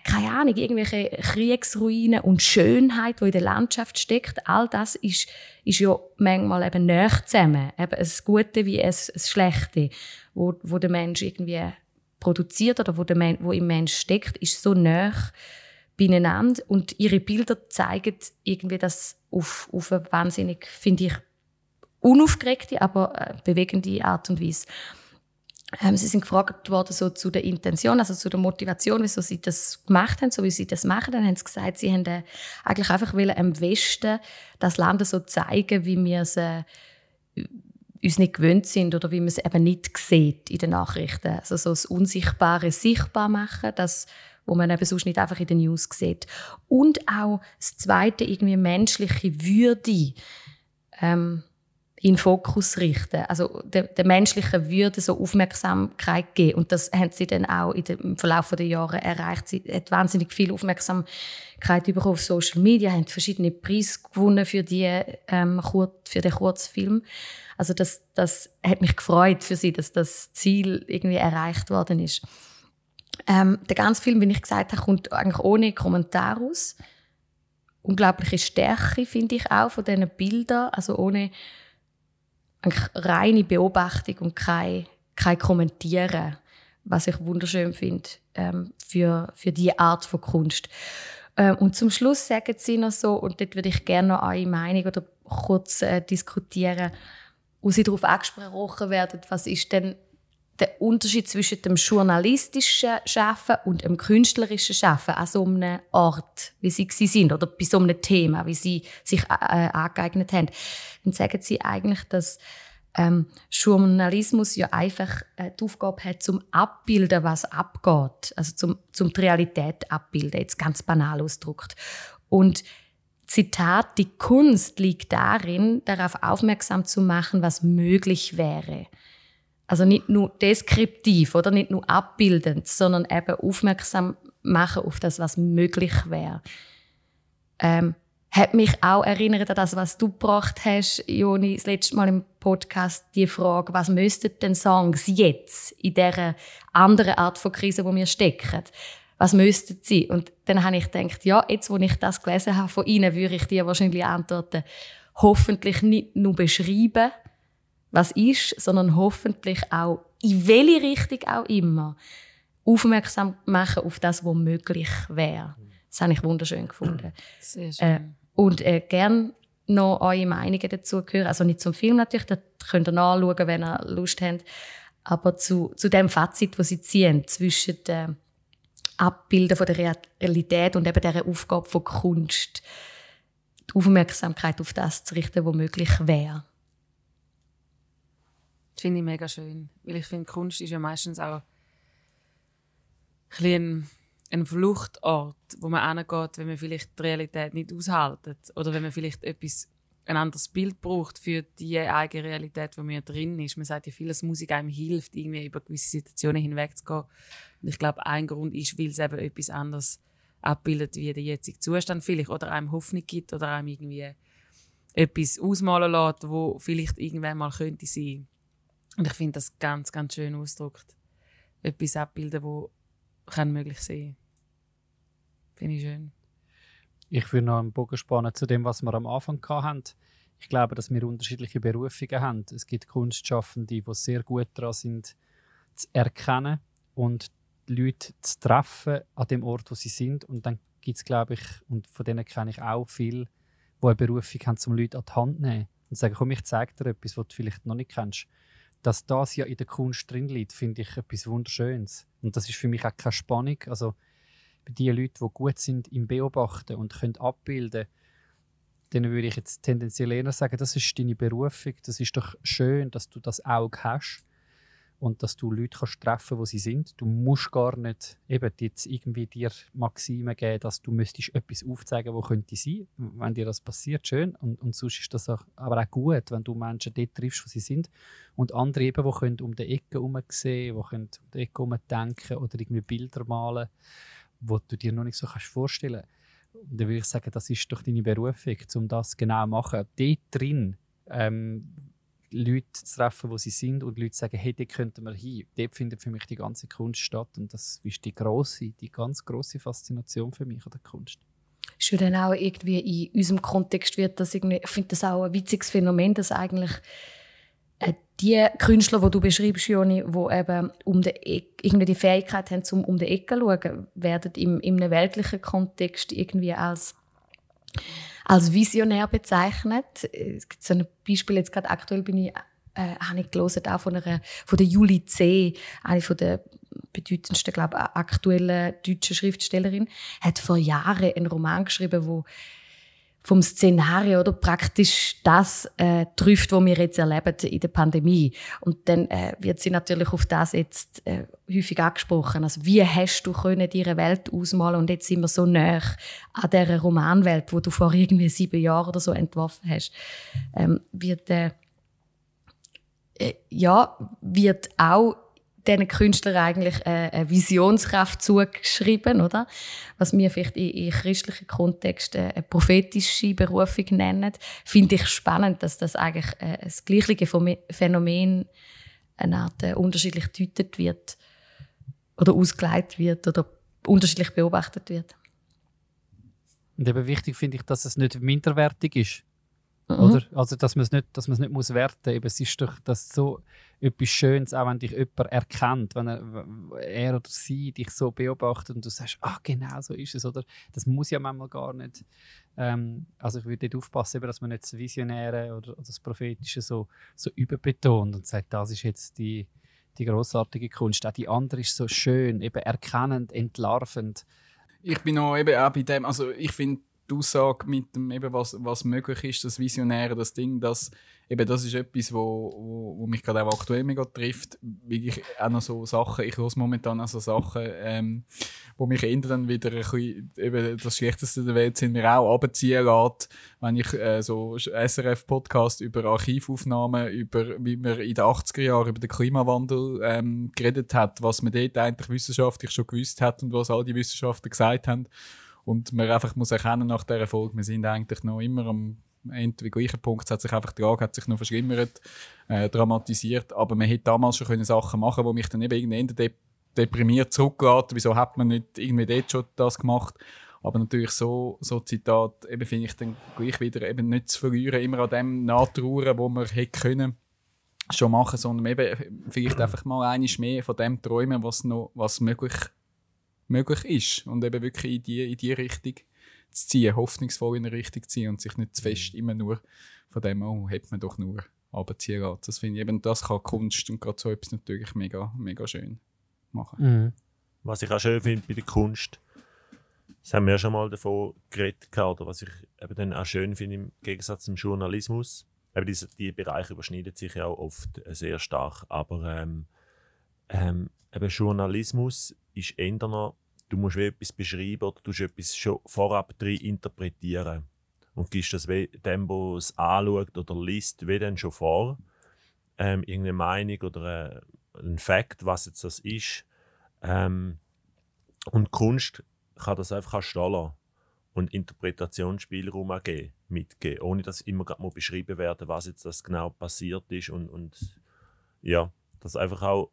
keine Ahnung, irgendwelche Kriegsruinen und Schönheit, die in der Landschaft steckt, all das ist, ist ja manchmal eben näher zusammen. Eben ein Gute wie ein, ein Schlechte, wo, wo der Mensch irgendwie produziert oder wo, der Men wo im Mensch steckt, ist so näher beieinander und ihre Bilder zeigen irgendwie das auf, auf eine wahnsinnig, finde ich, unaufgeregte, aber äh, bewegende Art und Weise. Ähm, sie sind gefragt worden so zu der Intention, also zu der Motivation, wieso sie das gemacht haben, so wie sie das machen. Dann haben sie gesagt, sie haben äh, eigentlich einfach wollen, im Westen das Land so zeigen, wie wir es äh, uns nicht gewöhnt sind oder wie man es eben nicht sieht in den Nachrichten. Also so das Unsichtbare sichtbar machen, das wo man eben sonst nicht einfach in den News sieht. Und auch das Zweite, irgendwie menschliche Würde. Ähm, in Fokus richten, also der, der menschlichen Würde so Aufmerksamkeit geben. Und das haben sie dann auch im Verlauf der Jahre erreicht. Sie hat wahnsinnig viel Aufmerksamkeit bekommen auf Social Media, haben verschiedene Preise gewonnen für, die, ähm, für den Kurzfilm. Also das, das hat mich gefreut für sie, dass das Ziel irgendwie erreicht worden ist. Ähm, der ganze Film, wie ich gesagt habe, kommt eigentlich ohne Kommentar aus. Unglaubliche Stärke finde ich auch von diesen Bildern, also ohne eigentlich reine Beobachtung und kein, kein Kommentieren, was ich wunderschön finde ähm, für, für diese Art von Kunst. Ähm, und zum Schluss sagen sie noch so, und dort würde ich gerne noch eure Meinung oder kurz äh, diskutieren, wo sie darauf angesprochen werden, was ist denn der Unterschied zwischen dem journalistischen Schaffen und dem künstlerischen Schaffen an so einem Ort, wie sie sind, oder bei so einem Thema, wie sie sich äh, äh, angeeignet haben, dann sagen sie eigentlich, dass ähm, Journalismus ja einfach äh, die Aufgabe hat, zum Abbilden, was abgeht, also zum, zum die Realität abbilden, jetzt ganz banal ausgedrückt. Und Zitat, die Kunst liegt darin, darauf aufmerksam zu machen, was möglich wäre. Also nicht nur deskriptiv oder nicht nur abbildend, sondern eben aufmerksam machen auf das, was möglich wäre. Ähm, hat mich auch erinnert an das, was du gebracht hast, Joni, das letzte Mal im Podcast, die Frage, was müssten denn Songs jetzt in dieser anderen Art von Krise, wo wir stecken, was müssten sie? Und dann habe ich gedacht, ja, jetzt, wo ich das gelesen habe von Ihnen, würde ich dir wahrscheinlich antworten, hoffentlich nicht nur beschreiben, was ist, sondern hoffentlich auch, in welche Richtung auch immer, aufmerksam machen auf das, was möglich wäre. Das habe ich wunderschön gefunden. Sehr schön. Äh, und äh, gern noch eure Meinungen dazu hören. Also nicht zum Film natürlich, das könnt ihr nachschauen, wenn ihr Lust habt. Aber zu, zu dem Fazit, das sie ziehen zwischen dem Abbilden von der Realität und eben dieser Aufgabe von Kunst, die Aufmerksamkeit auf das zu richten, was möglich wäre. Das finde ich mega schön. Weil ich finde, Kunst ist ja meistens auch ein, ein Fluchtort, wo man hingeht, wenn man vielleicht die Realität nicht aushaltet. Oder wenn man vielleicht etwas, ein anderes Bild braucht für die eigene Realität, wo man drin ist. Man sagt ja viel, dass Musik einem hilft, irgendwie über gewisse Situationen hinwegzugehen. Und ich glaube, ein Grund ist, weil es eben etwas anderes abbildet, wie der jetzige Zustand vielleicht. Oder einem Hoffnung gibt oder einem irgendwie etwas ausmalen lässt, wo vielleicht irgendwann mal könnte sein und ich finde das ganz, ganz schön ausgedrückt. Etwas abbilden, wo kann möglich sein Finde ich schön. Ich würde noch einen Bogen spannen zu dem, was wir am Anfang hatten. Ich glaube, dass wir unterschiedliche Berufungen haben. Es gibt Kunstschaffende, die sehr gut daran sind, zu erkennen und Leute zu treffen an dem Ort, wo sie sind. Und dann gibt es, glaube ich, und von denen kenne ich auch viele, die eine Berufung haben, um Leute an die Hand zu nehmen und zu sagen, komm, ich zeige dir etwas, was du vielleicht noch nicht kennst dass das ja in der Kunst drin liegt, finde ich etwas Wunderschönes. Und das ist für mich auch keine Spannung. Also bei den Leuten, die gut sind im Beobachten und können abbilden, dann würde ich jetzt tendenziell eher sagen, das ist deine Berufung. Das ist doch schön, dass du das Auge hast und dass du Leute kannst treffen, wo sie sind. Du musst gar nicht eben jetzt irgendwie dir Maxime geben, dass du müsstest etwas aufzeigen, wo könnte sein. Wenn dir das passiert, schön. Und, und sonst ist das auch, aber auch gut, wenn du Menschen dort triffst, wo sie sind. Und andere eben, die können um die Ecke herum sehen, können um die Ecke herum denken oder irgendwie Bilder malen, wo du dir noch nicht so kannst vorstellen. Und dann würde ich sagen, das ist doch deine Berufung, um das genau zu machen. Dort drin ähm, Leute zu treffen, wo sie sind und Leute sagen, hey, dort könnten wir hin. Dort findet für mich die ganze Kunst statt und das ist die große, die ganz große Faszination für mich an der Kunst. Ist ja dann auch irgendwie in unserem Kontext wird das irgendwie, ich finde das auch ein witziges Phänomen, dass eigentlich äh, die Künstler, die du beschreibst, Joni, die eben um die, E- irgendwie die Fähigkeit haben, um um die Ecke zu schauen, werden im, in einem weltlichen Kontext irgendwie als als visionär bezeichnet. Es gibt so ein Beispiel, jetzt gerade aktuell bin ich, äh, habe ich gelesen, auch von, einer, von der Julie C., eine von der bedeutendsten, glaube ich, aktuellen deutschen Schriftstellerin, hat vor Jahren einen Roman geschrieben, wo vom Szenario oder praktisch das äh, trifft, was wir jetzt erleben in der Pandemie. Und dann äh, wird sie natürlich auf das jetzt äh, häufig angesprochen. Also wie hast du können diese Welt ausmalen und jetzt sind wir so nah an dieser Romanwelt, wo du vor irgendwie sieben Jahren oder so entworfen hast, ähm, wird äh, äh, ja wird auch diesen Künstlern eigentlich äh, eine Visionskraft zugeschrieben, oder? Was wir vielleicht in, in christlichen Kontexten eine prophetische Berufung nennen, finde ich spannend, dass das eigentlich äh, das gleiche Phänomen- eine Art äh, unterschiedlich gedeutet wird oder ausgelegt wird oder unterschiedlich beobachtet wird. Und eben wichtig finde ich, dass es nicht minderwertig ist. Mhm. Oder? Also, dass man es nicht, dass man es nicht muss werten muss. Es ist doch das so etwas Schönes, auch wenn dich jemand erkennt, wenn er, er oder sie dich so beobachtet und du sagst, ah, genau so ist es. Oder? Das muss ja manchmal gar nicht. Ähm, also, ich würde dort aufpassen, eben, dass man nicht das Visionäre oder, oder das Prophetische so, so überbetont und sagt, das ist jetzt die, die grossartige Kunst. Auch die andere ist so schön, eben erkennend, entlarvend. Ich bin noch eben auch bei dem, also ich finde die Aussage mit dem, eben was, was möglich ist, das Visionäre, das Ding, das, eben das ist etwas, wo, wo, wo mich gerade auch aktuell mega trifft. Wirklich auch noch so Sachen, ich höre momentan auch so Sachen, ähm, wo mich eher dann wieder ein bisschen, eben das Schlechteste der Welt sind mir auch runterziehen lässt, wenn ich äh, so SRF-Podcast über Archivaufnahmen, über wie man in den 80er Jahren über den Klimawandel ähm, geredet hat, was man dort eigentlich wissenschaftlich schon gewusst hat und was all die Wissenschaftler gesagt haben. Und man einfach muss erkennen nach dieser Folge, wir sind eigentlich noch immer am wie gleichen Punkt. Es hat sich einfach die Lage hat sich noch verschlimmert, äh, dramatisiert. Aber man hätte damals schon können Sachen machen wo mich dann eben irgendwann de deprimiert zurückgelassen. Wieso hat man nicht irgendwie dort schon das gemacht? Aber natürlich so, so Zitat, eben finde ich dann gleich wieder eben nicht zu verlieren, immer an dem nachtrauern, wo man hätte können schon machen, sondern eben vielleicht einfach mal eines mehr von dem träumen, was noch was möglich möglich ist und eben wirklich in die, in die Richtung zu ziehen, hoffnungsvoll in eine Richtung zu ziehen und sich nicht zu fest immer nur von dem, oh, hätte man doch nur runterziehen lassen. Das finde ich eben, das kann Kunst und gerade so etwas natürlich mega, mega schön machen. Was ich auch schön finde bei der Kunst, das haben wir ja schon mal davon geredet, gehabt, oder was ich eben dann auch schön finde im Gegensatz zum Journalismus, eben diese, die Bereiche überschneiden sich ja auch oft sehr stark, aber ähm, ähm, eben Journalismus ist eher noch, du musst etwas beschreiben oder du musst etwas schon vorab drin interpretieren und gibst das dem, der es anschaut oder liest, wie dann schon vor, ähm, irgendeine Meinung oder äh, ein Fakt, was jetzt das ist. Ähm, und Kunst kann das einfach stellen und Interpretationsspielraum auch geben, mitgeben, ohne dass immer gerade beschrieben werden, was jetzt das genau passiert ist und, und ja, dass einfach auch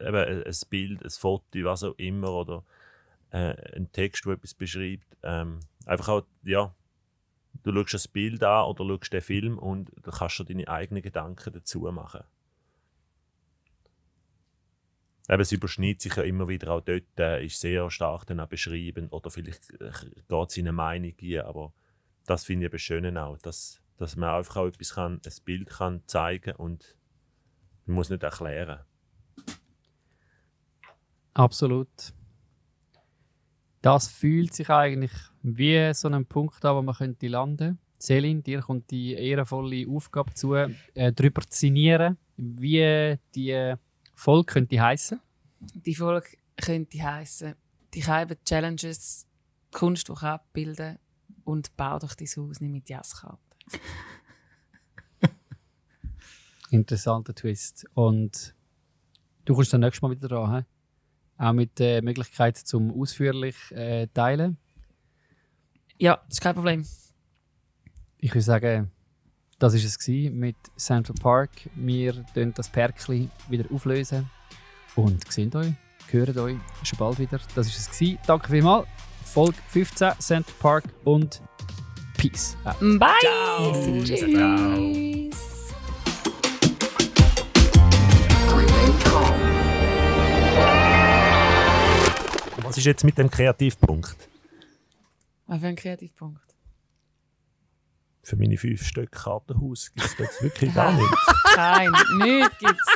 eben ein Bild, ein Foto, was auch immer oder äh, ein Text, der etwas beschreibt, ähm, einfach auch, ja, du schaust das Bild an oder schaust den Film und dann kannst du deine eigenen Gedanken dazu machen. Eben, es überschneidet sich ja immer wieder auch dort, äh, ist sehr stark dann auch beschrieben oder vielleicht äh, geht eine Meinung ein, aber das finde ich eben schön auch, dass, dass man einfach auch etwas kann, ein Bild kann zeigen und man muss nicht erklären. Absolut. Das fühlt sich eigentlich wie so ein Punkt an, wo man könnte landen. Selin, dir kommt die ehrenvolle Aufgabe zu, äh, darüber zu sinnieren, wie die Folge könnte heißen. Die Folge könnte heißen Die Scheiben Challenges, Kunst, die abbilden und bau doch dein Haus nicht mit Jazzkarten. Interessanter Twist. Und du kommst dann nächstes Mal wieder dran, he? Auch mit der Möglichkeit zum ausführlich äh, teilen. Ja, das ist kein Problem. Ich würde sagen, Das war es gewesen mit Central Park. Wir lösen das Perkli wieder auflösen und sehen euch, hören euch schon bald wieder. Das war es. Gewesen. Danke vielmals. Folge 15 Central Park und Peace. out. Bye! Tschüss. Was ist jetzt mit dem Kreativpunkt? Was für ein Kreativpunkt. Für meine fünf Stück Kartenhaus gibt es jetzt wirklich gar nichts. Nein, nichts gibt's.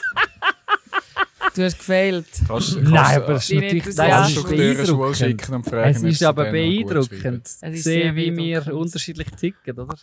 Du hast gefehlt. Kannst, Nein, aber es ist natürlich nicht das das ist beeindruckend. schicken und fragen, Es ist aber beeindruckend Es sehen, wie wir unterschiedlich ticken, oder?